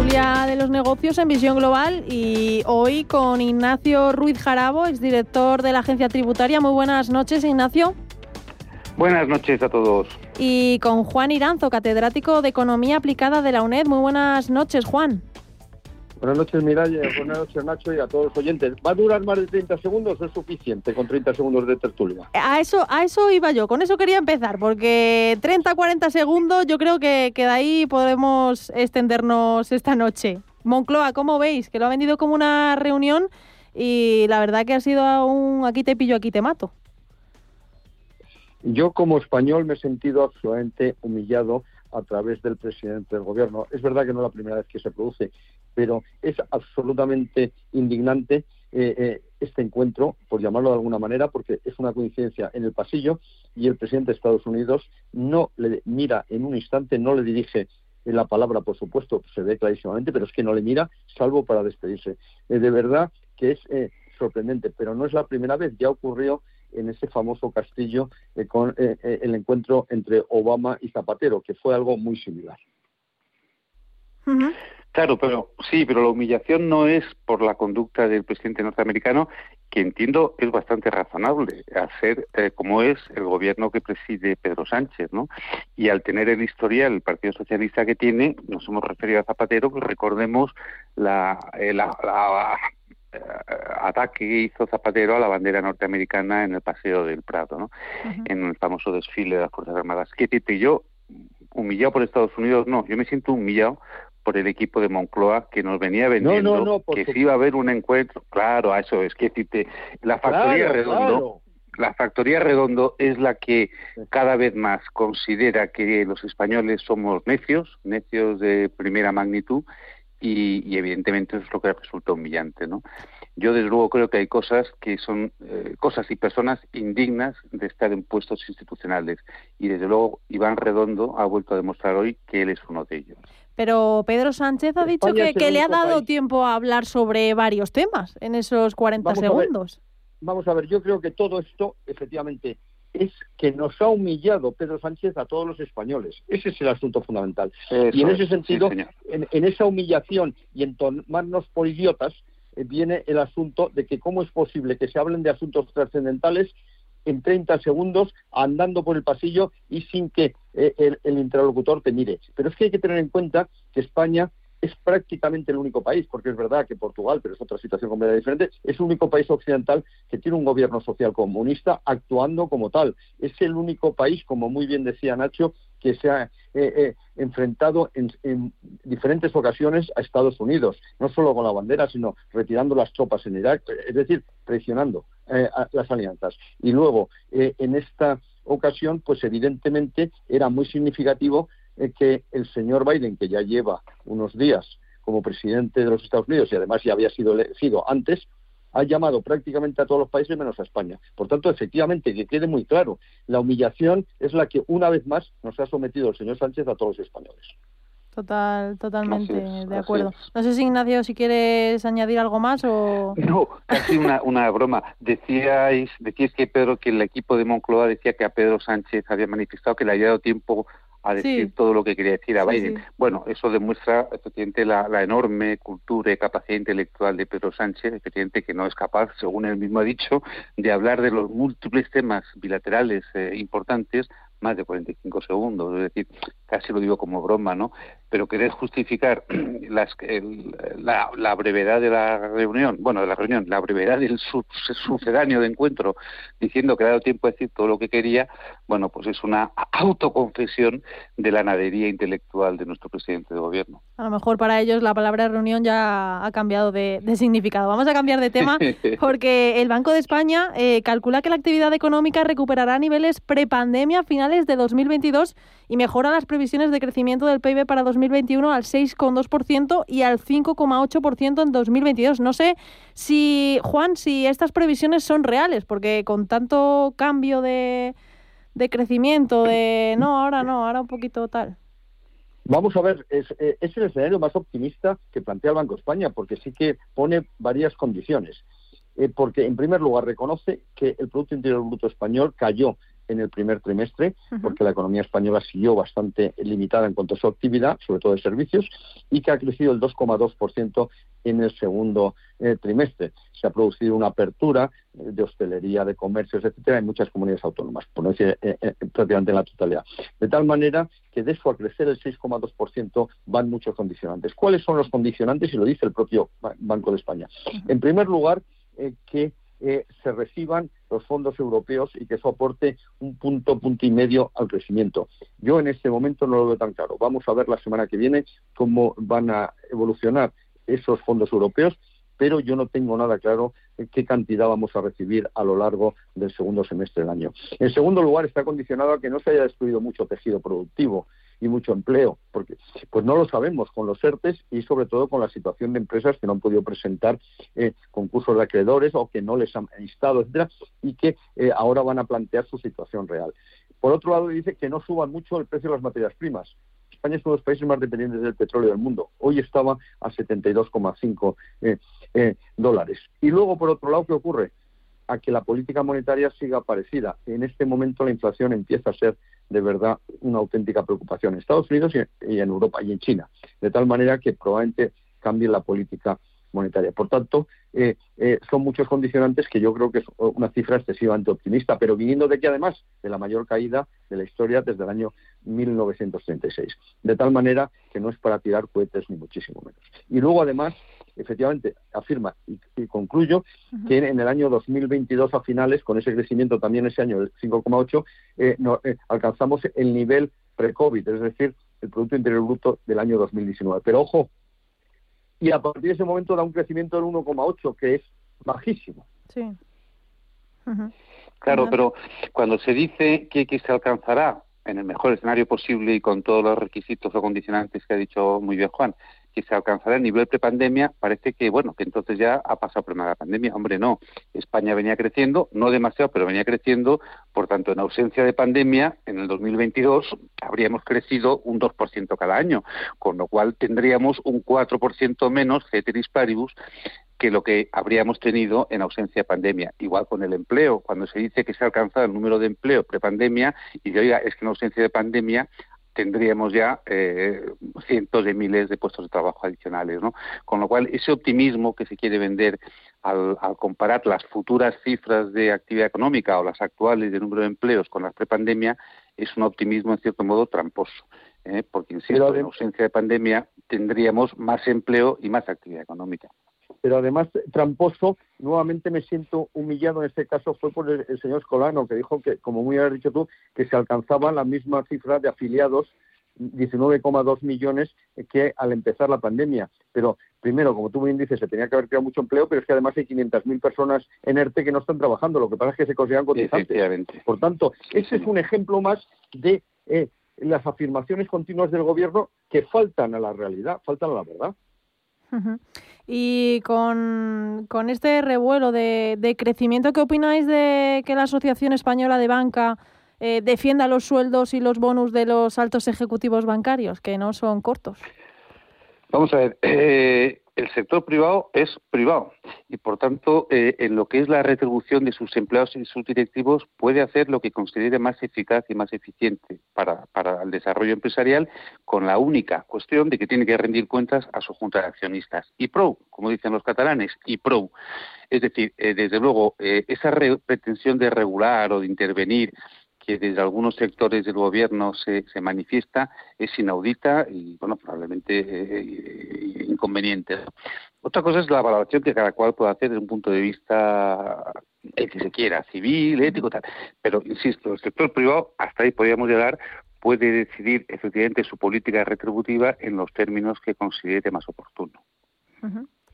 Tertulia de los negocios en visión global y hoy con Ignacio Ruiz Jarabo, exdirector de la agencia tributaria. Muy buenas noches, Ignacio. Buenas noches a todos. Y con Juan Iranzo, catedrático de Economía Aplicada de la UNED. Muy buenas noches, Juan. Buenas noches, Miralla. Buenas noches, Nacho, y a todos los oyentes. ¿Va a durar más de 30 segundos o es suficiente con 30 segundos de tertulia? A eso, a eso iba yo, con eso quería empezar, porque 30, 40 segundos yo creo que, que de ahí podemos extendernos esta noche. Moncloa, ¿cómo veis? Que lo ha vendido como una reunión y la verdad que ha sido un aquí te pillo, aquí te mato. Yo como español me he sentido absolutamente humillado a través del presidente del gobierno. Es verdad que no es la primera vez que se produce, pero es absolutamente indignante eh, eh, este encuentro, por llamarlo de alguna manera, porque es una coincidencia en el pasillo y el presidente de Estados Unidos no le mira en un instante, no le dirige la palabra, por supuesto, se ve clarísimamente, pero es que no le mira, salvo para despedirse. Eh, de verdad que es sorprendente, pero no es la primera vez, ya ocurrió en ese famoso castillo con el encuentro entre Obama y Zapatero, que fue algo muy similar. Claro, pero sí, pero la humillación no es por la conducta del presidente norteamericano, que entiendo es bastante razonable, hacer eh, como es el gobierno que preside Pedro Sánchez, ¿no? Y al tener el historial el Partido Socialista que tiene, nos hemos referido a Zapatero, pues recordemos la, eh, eh, ataque que hizo Zapatero a la bandera norteamericana en el Paseo del Prado, ¿no? En el famoso desfile de las Fuerzas Armadas. ¿Qué te yo humillado por Estados Unidos? No, yo me siento humillado por el equipo de Moncloa que nos venía vendiendo que sí iba a haber un encuentro. Claro, a eso es que la factoría redondo. La factoría redondo es la que cada vez más considera que los españoles somos necios, necios de primera magnitud, y, evidentemente eso es lo que resulta humillante, ¿no? Yo desde luego creo que hay cosas que son eh, cosas y personas indignas de estar en puestos institucionales y desde luego Iván Redondo ha vuelto a demostrar hoy que él es uno de ellos. Pero Pedro Sánchez ha dicho que, le ha dado tiempo a hablar sobre varios temas en esos 40 segundos. vamos a ver, yo creo que todo esto, efectivamente, es que nos ha humillado Pedro Sánchez a todos los españoles. Ese es el asunto fundamental. y en ese sentido, en, esa humillación y en tomarnos por idiotas, eh, viene el asunto de que cómo es posible que se hablen de asuntos trascendentales en 30 segundos andando por el pasillo y sin que eh, el, interlocutor te mire. Pero es que hay que tener en cuenta que España es prácticamente el único país, porque es verdad que Portugal, pero es otra situación completamente diferente, es el único país occidental que tiene un gobierno social comunista actuando como tal. Es el único país, como muy bien decía Nacho, que se ha eh, eh, enfrentado en, en, diferentes ocasiones a Estados Unidos, no solo con la bandera, sino retirando las tropas en Irak, es decir, presionando eh, las alianzas. Y luego, en esta ocasión, pues evidentemente era muy significativo que el señor Biden, que ya lleva unos días como presidente de los Estados Unidos y además ya había sido elegido antes, ha llamado prácticamente a todos los países menos a España. Por tanto, efectivamente, que quede muy claro, la humillación es la que una vez más nos ha sometido el señor Sánchez a todos los españoles. Total, totalmente de acuerdo. No sé si Ignacio, si quieres añadir algo más o... [LAUGHS] No, casi una, una broma. Decíais, decíais que Pedro, que el equipo de Moncloa decía que a Pedro Sánchez había manifestado que le había dado tiempo a decir todo lo que quería decir a Biden. Bueno, eso demuestra efectivamente la, la, enorme cultura y capacidad intelectual de Pedro Sánchez, efectivamente que no es capaz, según él mismo ha dicho, de hablar de los múltiples temas bilaterales eh, importantes más de 45 segundos, es decir, casi lo digo como broma, ¿no? Pero querer justificar [CLEARS THROAT] las, la, brevedad de la reunión, bueno, de la reunión, la brevedad del sucedáneo de encuentro, diciendo que ha dado tiempo a decir todo lo que quería, bueno, pues es una autoconfesión de la nadería intelectual de nuestro presidente de gobierno. A lo mejor para ellos la palabra reunión ya ha cambiado de, significado. Vamos a cambiar de tema [LAUGHS] porque el Banco de España eh, calcula que la actividad económica recuperará niveles prepandemia a finales de 2022 y mejora las previsiones de crecimiento del PIB para 2021 al 6,2% y al 5,8% en 2022. No sé si, Juan, si estas previsiones son reales, porque con tanto cambio de, de crecimiento, de no, ahora no, ahora un poquito tal. Vamos a ver, es, eh, es, el escenario más optimista que plantea el Banco de España, porque sí que pone varias condiciones. Eh, porque, en primer lugar, reconoce que el Producto Interior Bruto español cayó en el primer trimestre, porque la economía española siguió bastante limitada en cuanto a su actividad, sobre todo de servicios, y que ha crecido el 2,2% en el segundo eh, trimestre. Se ha producido una apertura eh, de hostelería, de comercios, etcétera, en muchas comunidades autónomas, por no decir eh, prácticamente en la totalidad. De tal manera que de eso a crecer el 6,2% van muchos condicionantes. ¿Cuáles son los condicionantes? Y lo dice el propio Banco de España. En primer lugar, que eh, se reciban los fondos europeos y que eso aporte un punto, punto y medio al crecimiento. Yo en este momento no lo veo tan claro. Vamos a ver la semana que viene cómo van a evolucionar esos fondos europeos, pero yo no tengo nada claro qué cantidad vamos a recibir a lo largo del segundo semestre del año. En segundo lugar, está condicionado a que no se haya destruido mucho tejido productivo y mucho empleo, porque pues no lo sabemos con los ERTES y sobre todo con la situación de empresas que no han podido presentar eh, concursos de acreedores o que no les han instado, etcétera, y que eh, ahora van a plantear su situación real. Por otro lado, dice que no suban mucho el precio de las materias primas. España es uno de los países más dependientes del petróleo del mundo. Hoy estaba a 72,5 eh, dólares. Y luego, por otro lado, ¿qué ocurre? A que la política monetaria siga parecida. En este momento la inflación empieza a ser de verdad una auténtica preocupación en Estados Unidos y en Europa y en China, de tal manera que probablemente cambie la política monetaria. Por tanto, eh, eh, son muchos condicionantes que yo creo que es una cifra excesivamente optimista, pero viniendo de que además de la mayor caída de la historia desde el año 1936. De tal manera que no es para tirar cohetes ni muchísimo menos. Y luego además efectivamente afirma y, concluyo que en el año 2022 a finales, con ese crecimiento también ese año del 5,8, eh, eh, alcanzamos el nivel pre-COVID, es decir, el Producto Interior Bruto del año 2019. Pero ojo, y a partir de ese momento da un crecimiento del 1,8, que es bajísimo. Sí. Claro, pero cuando se dice que, que se alcanzará en el mejor escenario posible y con todos los requisitos o condicionantes que ha dicho muy bien Juan, que se alcanzará el nivel prepandemia, parece que, bueno, que entonces ya ha pasado por la pandemia. Hombre, no. España venía creciendo, no demasiado, pero venía creciendo. Por tanto, en ausencia de pandemia, en el 2022 habríamos crecido un 2% cada año, con lo cual tendríamos un 4% menos, ceteris paribus, que lo que habríamos tenido en ausencia de pandemia. Igual con el empleo, cuando se dice que se ha alcanzado el número de empleo prepandemia y de, oiga, es que en ausencia de pandemia tendríamos ya eh, cientos de miles de puestos de trabajo adicionales, ¿no? Con lo cual, ese optimismo que se quiere vender al, comparar las futuras cifras de actividad económica o las actuales de número de empleos con las prepandemia es un optimismo, en cierto modo, tramposo. ¿eh? Porque, insisto, en ausencia de pandemia tendríamos más empleo y más actividad económica pero además tramposo, nuevamente me siento humillado en este caso fue por el, señor Escolano, que dijo que, como muy has dicho tú, que se alcanzaba la misma cifra de afiliados 19,2 millones que al empezar la pandemia. Pero primero, como tú bien dices, se tenía que haber creado mucho empleo, pero es que además hay 500.000 personas en ERTE que no están trabajando. Lo que pasa es que se consideran cotizantes. Por tanto, ese es un ejemplo más de eh, las afirmaciones continuas del gobierno que faltan a la realidad, faltan a la verdad. Y con, este revuelo de, crecimiento, ¿qué opináis de que la Asociación Española de Banca eh, defienda los sueldos y los bonus de los altos ejecutivos bancarios, que no son cortos? Vamos a ver, eh, el sector privado es privado y, por tanto, eh, en lo que es la retribución de sus empleados y sus directivos puede hacer lo que considere más eficaz y más eficiente para, el desarrollo empresarial con la única cuestión de que tiene que rendir cuentas a su junta de accionistas. Y pro, como dicen los catalanes, y pro. Es decir, eh, desde luego, eh, esa pretensión de regular o de intervenir que desde algunos sectores del gobierno se, se manifiesta es inaudita y, bueno, probablemente eh, inconveniente. Otra cosa es la valoración que cada cual puede hacer desde un punto de vista, el que se quiera, civil, ético, tal. Pero, insisto, el sector privado, hasta ahí podríamos llegar, puede decidir efectivamente su política retributiva en los términos que considere más oportuno.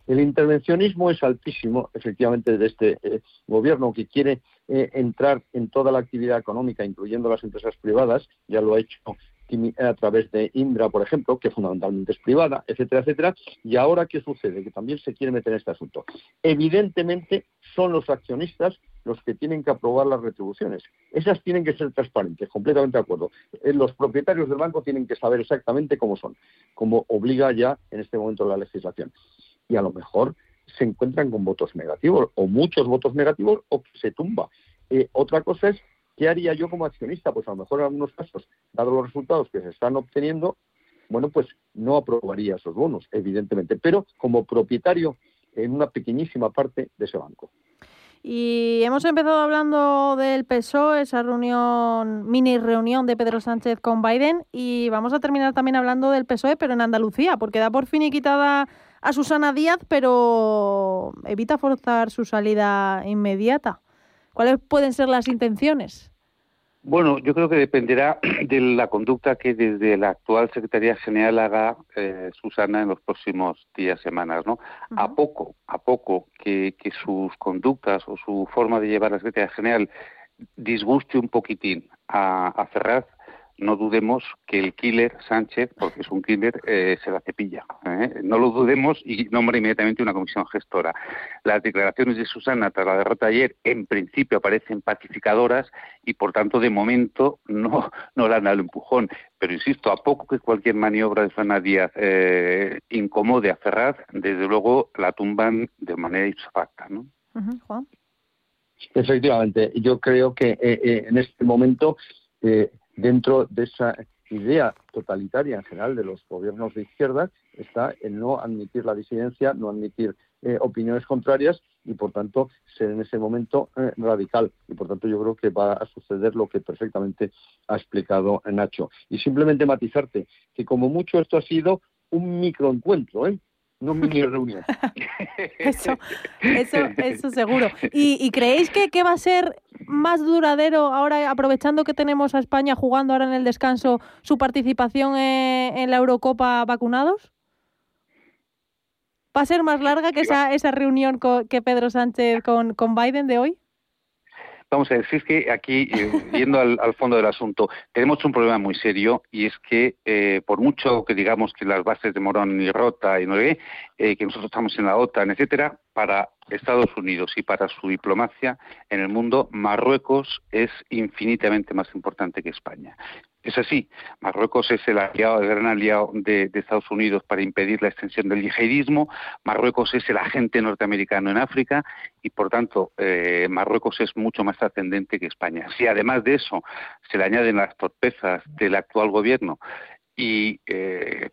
El intervencionismo es altísimo, efectivamente, de este eh, gobierno que quiere eh, entrar en toda la actividad económica, incluyendo las empresas privadas, ya lo ha hecho a través de Indra, por ejemplo, que fundamentalmente es privada, etcétera, etcétera. Y ahora, ¿qué sucede? Que también se quiere meter en este asunto. Evidentemente, son los accionistas los que tienen que aprobar las retribuciones. Esas tienen que ser transparentes, completamente de acuerdo. Eh, los propietarios del banco tienen que saber exactamente cómo son, como obliga ya en este momento la legislación. Y a lo mejor se encuentran con votos negativos, o muchos votos negativos, o se tumba. Eh, otra cosa es ¿Qué haría yo como accionista? Pues a lo mejor en algunos casos, dado los resultados que se están obteniendo, bueno, pues no aprobaría esos bonos, evidentemente, pero como propietario en una pequeñísima parte de ese banco. Y hemos empezado hablando del PSOE, esa reunión, mini reunión de Pedro Sánchez con Biden, y vamos a terminar también hablando del PSOE, pero en Andalucía, porque da por fin y quitada a Susana Díaz, pero evita forzar su salida inmediata. ¿Cuáles pueden ser las intenciones? Bueno, yo creo que dependerá [CLEARS THROAT] de la conducta que desde la actual Secretaría General haga eh, Susana en los próximos días, semanas, ¿no? A poco, a poco que, sus conductas o su forma de llevar la Secretaría General disguste un poquitín a, a Ferraz, no dudemos que el killer Sánchez, porque es un killer, eh, se la cepilla. ¿eh? No lo dudemos y nombra inmediatamente una comisión gestora. Las declaraciones de Susana tras la derrota ayer, en principio, aparecen pacificadoras y, por tanto, de momento no, no le han dado el empujón. Pero insisto, a poco que cualquier maniobra de Susana Díaz eh, incomode a Ferraz, desde luego la tumban de manera ipsofacta. ¿no? Juan. Efectivamente, yo creo que en este momento dentro de esa idea totalitaria en general de los gobiernos de izquierda está el no admitir la disidencia, no admitir eh, opiniones contrarias y por tanto ser en ese momento eh, radical y por tanto yo creo que va a suceder lo que perfectamente ha explicado Nacho y simplemente matizarte que como mucho esto ha sido un microencuentro ¿eh? No mini reunión. [LAUGHS] eso, eso, eso seguro. ¿Y, creéis que, que, va a ser más duradero ahora, aprovechando que tenemos a España jugando ahora en el descanso, su participación en, la Eurocopa vacunados? ¿Va a ser más larga que esa, esa reunión que Pedro Sánchez con, con Biden de hoy? Vamos a es que aquí, eh, yendo al, fondo del asunto, tenemos un problema muy serio y es que, eh, por mucho que digamos que las bases de Morón y Rota y no eh, que nosotros estamos en la OTAN, etcétera, para Estados Unidos y para su diplomacia en el mundo, Marruecos es infinitamente más importante que España. Es así, Marruecos es el aliado, el gran aliado de, Estados Unidos para impedir la extensión del yihadismo, Marruecos es el agente norteamericano en África y, por tanto, eh, Marruecos es mucho más ascendente que España. Si además de eso se le añaden las torpezas del actual gobierno y eh,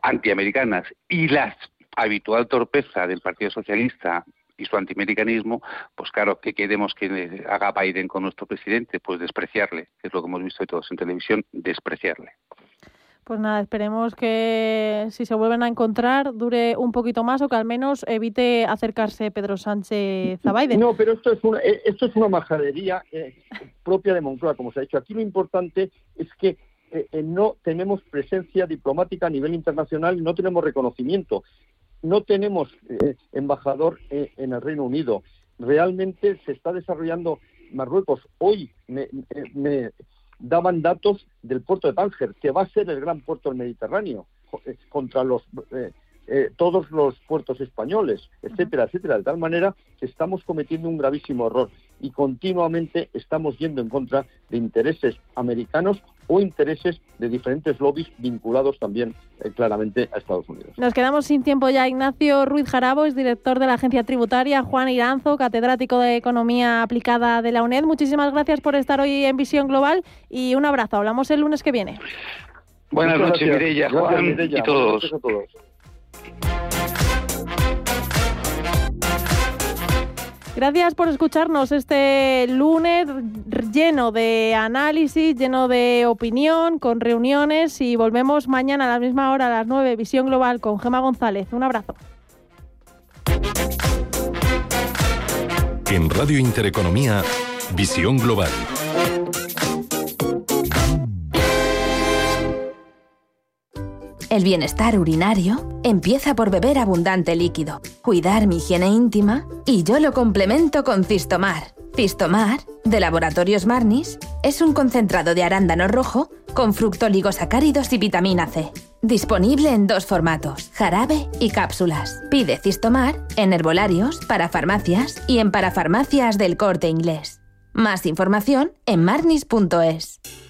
antiamericanas y la habitual torpeza del Partido Socialista y su antiamericanismo, pues claro, ¿qué queremos que haga Biden con nuestro presidente? Pues despreciarle, que es lo que hemos visto todos en televisión, despreciarle. Pues nada, esperemos que si se vuelven a encontrar dure un poquito más o que al menos evite acercarse Pedro Sánchez a Biden. No, pero esto es una, eh, esto es una majadería eh, propia de Moncloa, como se ha dicho. Aquí lo importante es que eh, no tenemos presencia diplomática a nivel internacional, no tenemos reconocimiento no tenemos eh, embajador eh, en el Reino Unido. Realmente se está desarrollando Marruecos. Hoy me, daban datos del puerto de Tánger, que va a ser el gran puerto del Mediterráneo, eh, contra los todos los puertos españoles, etcétera, etcétera, de tal manera que estamos cometiendo un gravísimo error y continuamente estamos yendo en contra de intereses americanos o intereses de diferentes lobbies vinculados también eh, claramente a Estados Unidos. Nos quedamos sin tiempo ya. Ignacio Ruiz Jarabo es director de la Agencia Tributaria, Juan Iranzo, catedrático de Economía Aplicada de la UNED. Muchísimas gracias por estar hoy en Visión Global y un abrazo. Hablamos el lunes que viene. Buenas noches, Mireya, Juan y todos. Gracias por escucharnos este lunes lleno de análisis, lleno de opinión, con reuniones y volvemos mañana a la misma hora, a las 9, Visión Global con Gema González. Un abrazo. En Radio Intereconomía, Visión Global. El bienestar urinario empieza por beber abundante líquido, cuidar mi higiene íntima y yo lo complemento con Cistomar. Cistomar, de Laboratorios Marnis, es un concentrado de arándano rojo con fructoligosacáridos y vitamina C. Disponible en dos formatos, jarabe y cápsulas. Pide Cistomar en herbolarios, para farmacias y en parafarmacias del corte inglés. Más información en marnis.es.